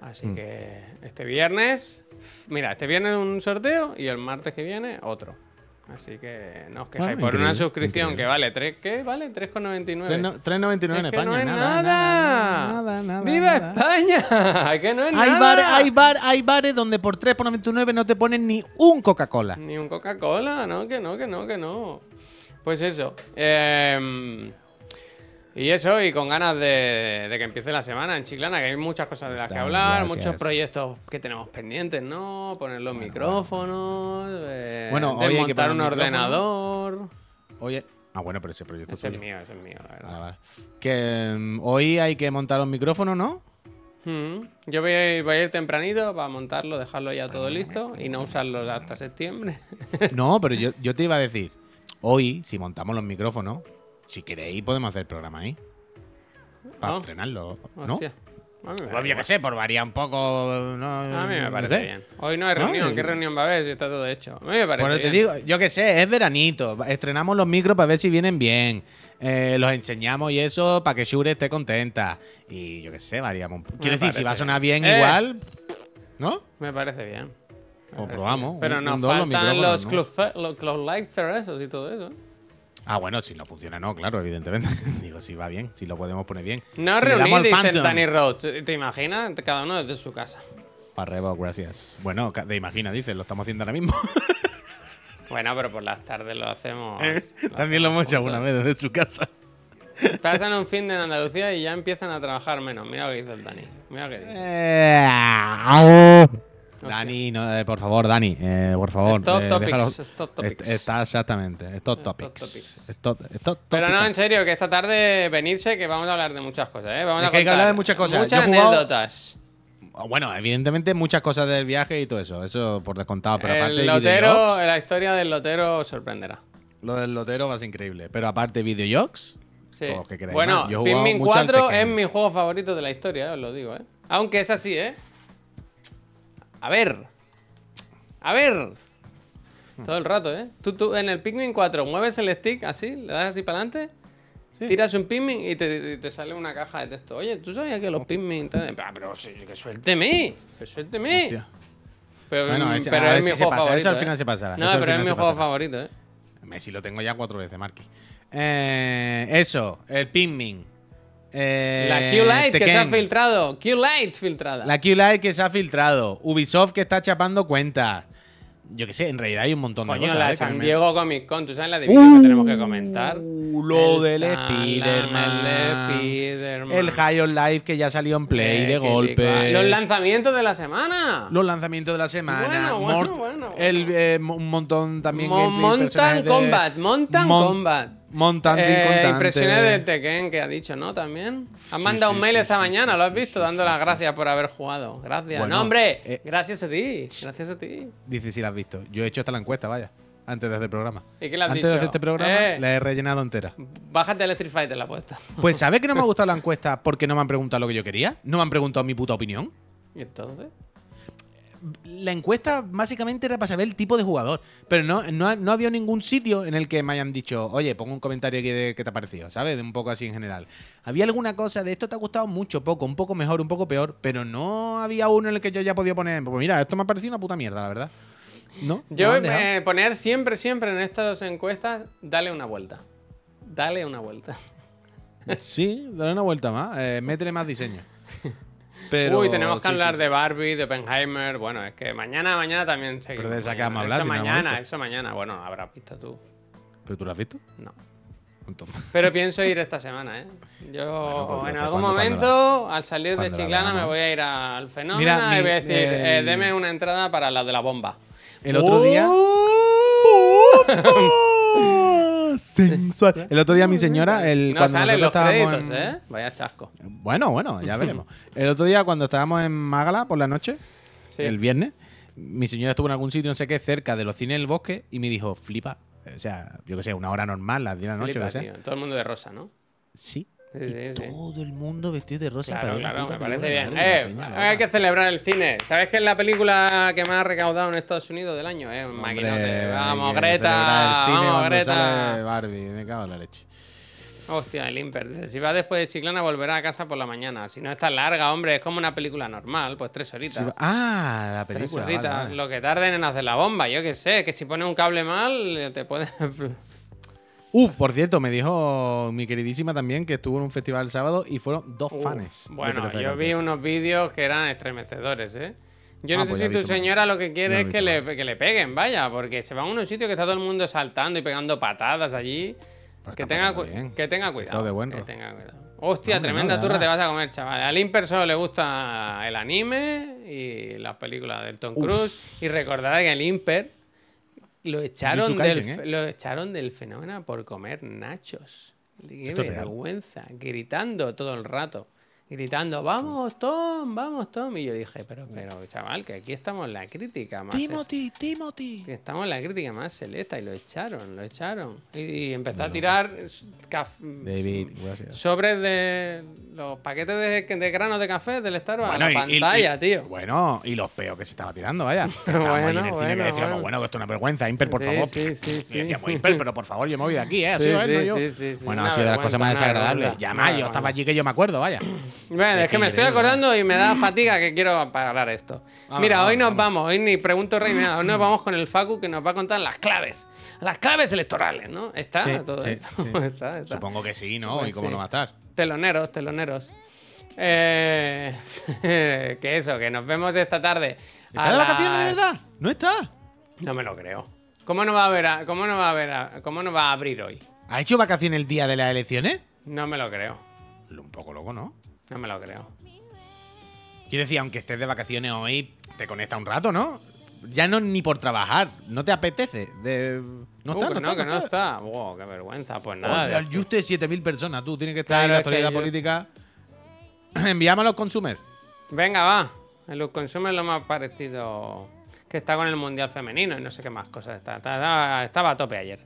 Así Mm. que este viernes, mira, este viernes un sorteo y el martes que viene otro. Así que no os quejáis Bueno, por una suscripción increíble. que vale 3, ¿qué? Vale 3,99. 3.99 en que España. no es nada, nada. nada, nada, ¡Viva nada. España! que no es Hay, nada. bares, hay, bar- hay bares donde por 3,99 no te ponen ni un Coca-Cola. Ni un Coca-Cola, no, que no, que no, que no. Pues eso. em, y eso, y con ganas de, de que empiece la semana en Chiclana, que hay muchas cosas de las que hablar, gracias. muchos proyectos que tenemos pendientes, ¿no? Poner los micrófonos, eh, Bueno, hoy hay que poner un ordenador. Oye. Ah, bueno, pero ese proyecto Ese es mío, ese es mío, la verdad. Ah, vale. Que mm, hoy hay que montar los micrófonos, ¿no? Mm, Yo voy a, ir, voy a ir tempranito para montarlo, dejarlo ya todo listo y no usarlo hasta septiembre. No, pero yo, yo te iba a decir, hoy, si montamos los micrófonos, si queréis podemos hacer el programa ahí. Para estrenarlo, ¿no? Hostia. Igual. qué sé, por variar un poco. No, A mí me no parece bien. Hoy no hay No, reunión. ¿Qué reunión va a haber si está todo hecho? A mí me parece Bueno, te bien. digo, yo qué sé, es veranito. Estrenamos los micros para ver si vienen bien. Eh, los enseñamos y eso para que Shure esté contenta. Y yo qué sé, variamos. un po- Quiero decir, si va a sonar bien. Eh. igual, ¿no? Me parece bien. Me Pues parece probamos, bien. Pero un- nos un faltan los ¿no? Club, los Club esos y todo eso. Ah, bueno, si no funciona, no, claro, evidentemente. Digo, si va bien, si lo podemos poner bien. No si le damos reunir, al dice el Phantom. Danny Rhodes. ¿Te imaginas? Cada uno desde su casa. Para arriba, gracias. Bueno, ca- de imagina, dices, lo estamos haciendo ahora mismo. Bueno, pero por las tardes lo hacemos. lo ¿Eh? También lo hemos hecho alguna vez desde su casa. Pasan un fin de Andalucía y ya empiezan a trabajar menos. Mira lo que dice el Dani. Mira lo que dice. Dani, no, eh, por favor, Dani, eh, por favor. Stop eh, topics, déjalo- stop topics. Est- Está exactamente. Stop Stop topics. topics. Stop, stop Pero no, en topics. serio, que esta tarde venirse, que vamos a hablar de muchas cosas, ¿eh? Vamos Es a que hay que hablar de muchas cosas. Muchas jugado- anécdotas. Bueno, evidentemente muchas cosas del viaje y todo eso. Eso por descontado. Pero aparte el lotero, la historia del lotero sorprenderá. lo del lotero va a ser increíble. Pero aparte videojuegos, Sí. Todos que queráis Bueno, Pikmin mucho al 4 es mi juego favorito de la historia, os lo digo, ¿eh? Aunque es así, ¿eh? A ver. A ver. Todo el rato, ¿eh? Tú, tú en el Pikmin 4 mueves el stick así, le das así para adelante, Sí. tiras un Pikmin y te, te sale una caja de texto. Oye, ¿tú sabías que los Pikmin... te- Ah, pero sí, que suélteme, que suélteme. Hostia. Pero, Bueno, ese- pero es mi si juego pasa, favorito. eso al ¿eh? final se pasará, No, eso pero es mi juego pasará. favorito, ¿eh? Messi lo tengo ya cuatro veces, Marky. Eh, eso, el Pikmin. Eh, La Q-Lite que se ha filtrado. Q-Lite filtrada. La Q-Lite que se ha filtrado. Ubisoft que está chapando cuentas. Yo qué sé, en realidad hay un montón de cosas. la ¿eh? de San Diego Comic Con, ¿tú sabes la de vídeo que tenemos que comentar? Uh, lo El del Spider-Man. El. El High on Life que ya salió en Play Eh, de golpe. rico. Los lanzamientos de la semana. Los lanzamientos de la semana. Bueno, bueno, Mort- bueno, bueno. El, eh, un montón también. Mo- gameplay, Montan personajes de- Combat, Montan Mon- Combat. Montante Eh, incontante. impresiones del Tekken que ha dicho, ¿no? También. Han Sí, mandado sí, un mail sí, esta mañana, ¿lo has visto? Dando las gracias por haber jugado. Gracias. Bueno, no, hombre. eh, gracias a ti. Gracias a ti. Dice si la has visto. Yo he hecho hasta la encuesta, vaya. Antes de hacer el programa. ¿Y qué le has Antes dicho? de hacer este programa, Eh. la he rellenado entera. Bájate el Street Fighter, la puesta. Pues ¿sabes que no me ha gustado la encuesta porque no me han preguntado lo que yo quería? No me han preguntado mi puta opinión. ¿Y entonces? La encuesta básicamente era para saber el tipo de jugador. Pero no, no, no había ningún sitio en el que me hayan dicho, oye, pongo un comentario aquí de qué te ha parecido, ¿sabes? De un poco así en general. Había alguna cosa de esto te ha gustado mucho, poco, un poco mejor, un poco peor, pero no había uno en el que yo ya podía poner, pues mira, esto me ha parecido una puta mierda, la verdad. ¿No? Yo ¿No eh, poner siempre, siempre en estas encuestas, dale una vuelta. Dale una vuelta. Sí, dale una vuelta más. eh, métele más diseño. Pero, Uy, tenemos que sí, hablar sí, de Barbie, de Oppenheimer. Bueno, es que mañana, mañana también seguimos. de esa que vamos a Mañana. hablar, Eso si mañana, eso mañana. Bueno, habrás visto tú. ¿Pero tú lo has visto? No. Entonces, Pero pienso ir esta semana, ¿eh? Yo Bueno, pues, en algún momento, al salir de Chiclana, me voy a ir al fenómeno Mira, y voy a decir, eh, deme una entrada para la de la bomba. El otro día. Sensual. El otro día mi señora, el, No cuando salen los nosotros estábamos créditos, en- ¿eh? Vaya chasco. Bueno, bueno, ya veremos. El otro día cuando estábamos en Mágala por la noche, Sí. el viernes, mi señora estuvo en algún sitio, no sé qué, cerca de los cines del bosque y me dijo, flipa. O sea, yo que sé, una hora normal, las 10 de la noche, Flipa, o sea. tío. Todo el mundo de rosa, ¿no? Sí. Sí, Y sí, sí. todo el mundo vestido de rosa. Claro, para claro, me parece bien. Eh, peña, hay que celebrar el cine. ¿Sabes qué es la película que más ha recaudado en Estados Unidos del año? Eh, maquinote. Vamos, que Greta. Vamos, Greta. Barbie, me cago en la leche. Hostia, el Imper. Dice, si va después de Chiclana, volverá a casa por la mañana. Si no es tan larga, hombre, es como una película normal, pues tres horitas. Va- ah, la Tres película. horitas, vale, vale. lo que tarden en hacer la bomba, yo qué sé, que si pone un cable mal, te puede... Uf, por cierto, me dijo mi queridísima también que estuvo en un festival el sábado y fueron dos Uf, fans. Bueno, yo vi unos vídeos que eran estremecedores, ¿eh? Yo Ah, no sé pues si tu señora lo que quiere es que le, que le peguen, vaya, porque se van a unos sitios que está todo el mundo saltando y pegando patadas allí. Que, tenga, que tenga cuidado. Todo de buen que tenga cuidado. Hostia, No, tremenda no, turra te vas a comer, chaval. Al Imper solo le gusta el anime y las películas del Tom Cruise. Y recordad que el Imper lo echaron, del, fe- lo echaron del fenómeno por comer nachos. Qué Esto vergüenza. Gritando todo el rato. Gritando, vamos, Tom, vamos, Tom. Y yo dije, pero, pero, chaval, que aquí estamos en la crítica más. Timothy, Timothy. Que estamos en la crítica más celesta y lo echaron, lo echaron. Y, y empezó a tirar caf- David, sobres de los paquetes de, de granos de café del Starbucks a la y- y- pantalla, y- tío. Bueno, y los peos que se estaba tirando, vaya. Ahí en el Bueno, cine que bueno, decíamos, bueno. bueno, que esto es una vergüenza, Imper, por Sí, favor. sí, sí, Y sí. decíamos, Imper, pero por favor, yo me voy de aquí, ¿eh? Ha Sí, sí, no yo. sí, sí, sí, Bueno, ha sido de las cosas más desagradables. Ya yo estaba allí que yo me acuerdo, vaya. Bueno, es que me estoy acordando y me da fatiga que quiero parar esto. Vamos, Mira, vamos, hoy nos vamos. vamos, hoy ni pregunto rey nada, hoy nos vamos con el Facu que nos va a contar las claves. Las claves electorales, ¿no? ¿Está Sí, todo sí, esto? sí. Está, está. Supongo que sí, ¿no? Pues ¿Y cómo no va a estar? Teloneros, teloneros. Eh, que eso, que nos vemos esta tarde. ¿Está a de vacaciones de verdad? No está. No me lo creo. ¿Cómo no va a a- cómo no va a a- cómo no va a abrir hoy? ¿Ha hecho vacaciones el día de las elecciones? No me lo creo. Un poco loco, ¿no? No me lo creo. Quiero decir, aunque estés de vacaciones hoy, te conecta un rato, ¿no? Ya no ni por trabajar, no te apetece. De... No Uh, está, que no, no, está, que no está. Wow, qué vergüenza. Pues nada. De- Juste 7.000 personas, tú tienes que estar Claro, ahí en la actualidad yo- política. Enviamos a los consumers. Venga, va. El Luz Consumer lo más parecido que está con el Mundial Femenino y no sé qué más cosas está. Estaba a tope ayer.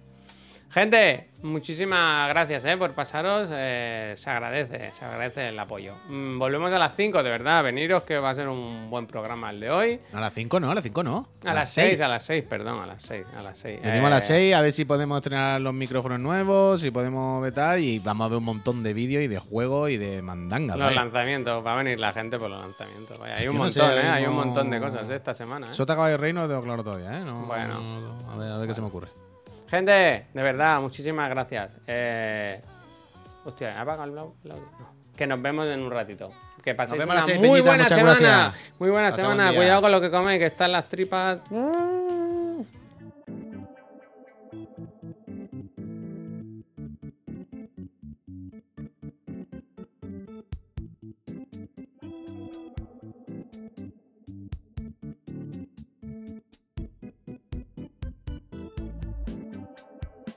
Gente, muchísimas gracias eh, por pasaros. eh, se agradece, se agradece el apoyo. Mm, volvemos a las 5, de verdad. Veniros que va a ser un buen programa el de hoy. A las 5 no, a las 5 no. A, las 6, a las 6, perdón, a las 6, a las 6. Venimos a las 6 a ver si podemos estrenar los micrófonos nuevos, si podemos vetar y vamos a ver un montón de vídeos y de juegos y de mandangas. Los vaya. lanzamientos, va a venir la gente por los lanzamientos. vaya, hay un no sé, montón, ¿eh? Hay un montón de cosas ¿eh? esta semana. ¿eh? Sota Caballo Rey no lo tengo claro todavía, ¿eh? No- Bueno. no- a ver, a ver qué se me ocurre. Gente, de verdad, muchísimas gracias. Eh... Hostia, ¿he apagado el au- el audio? No. Que nos vemos en un ratito. Que paséis una muy buena semana. gracias. Muy buena semana. Cuidado con lo que coméis, que están las tripas.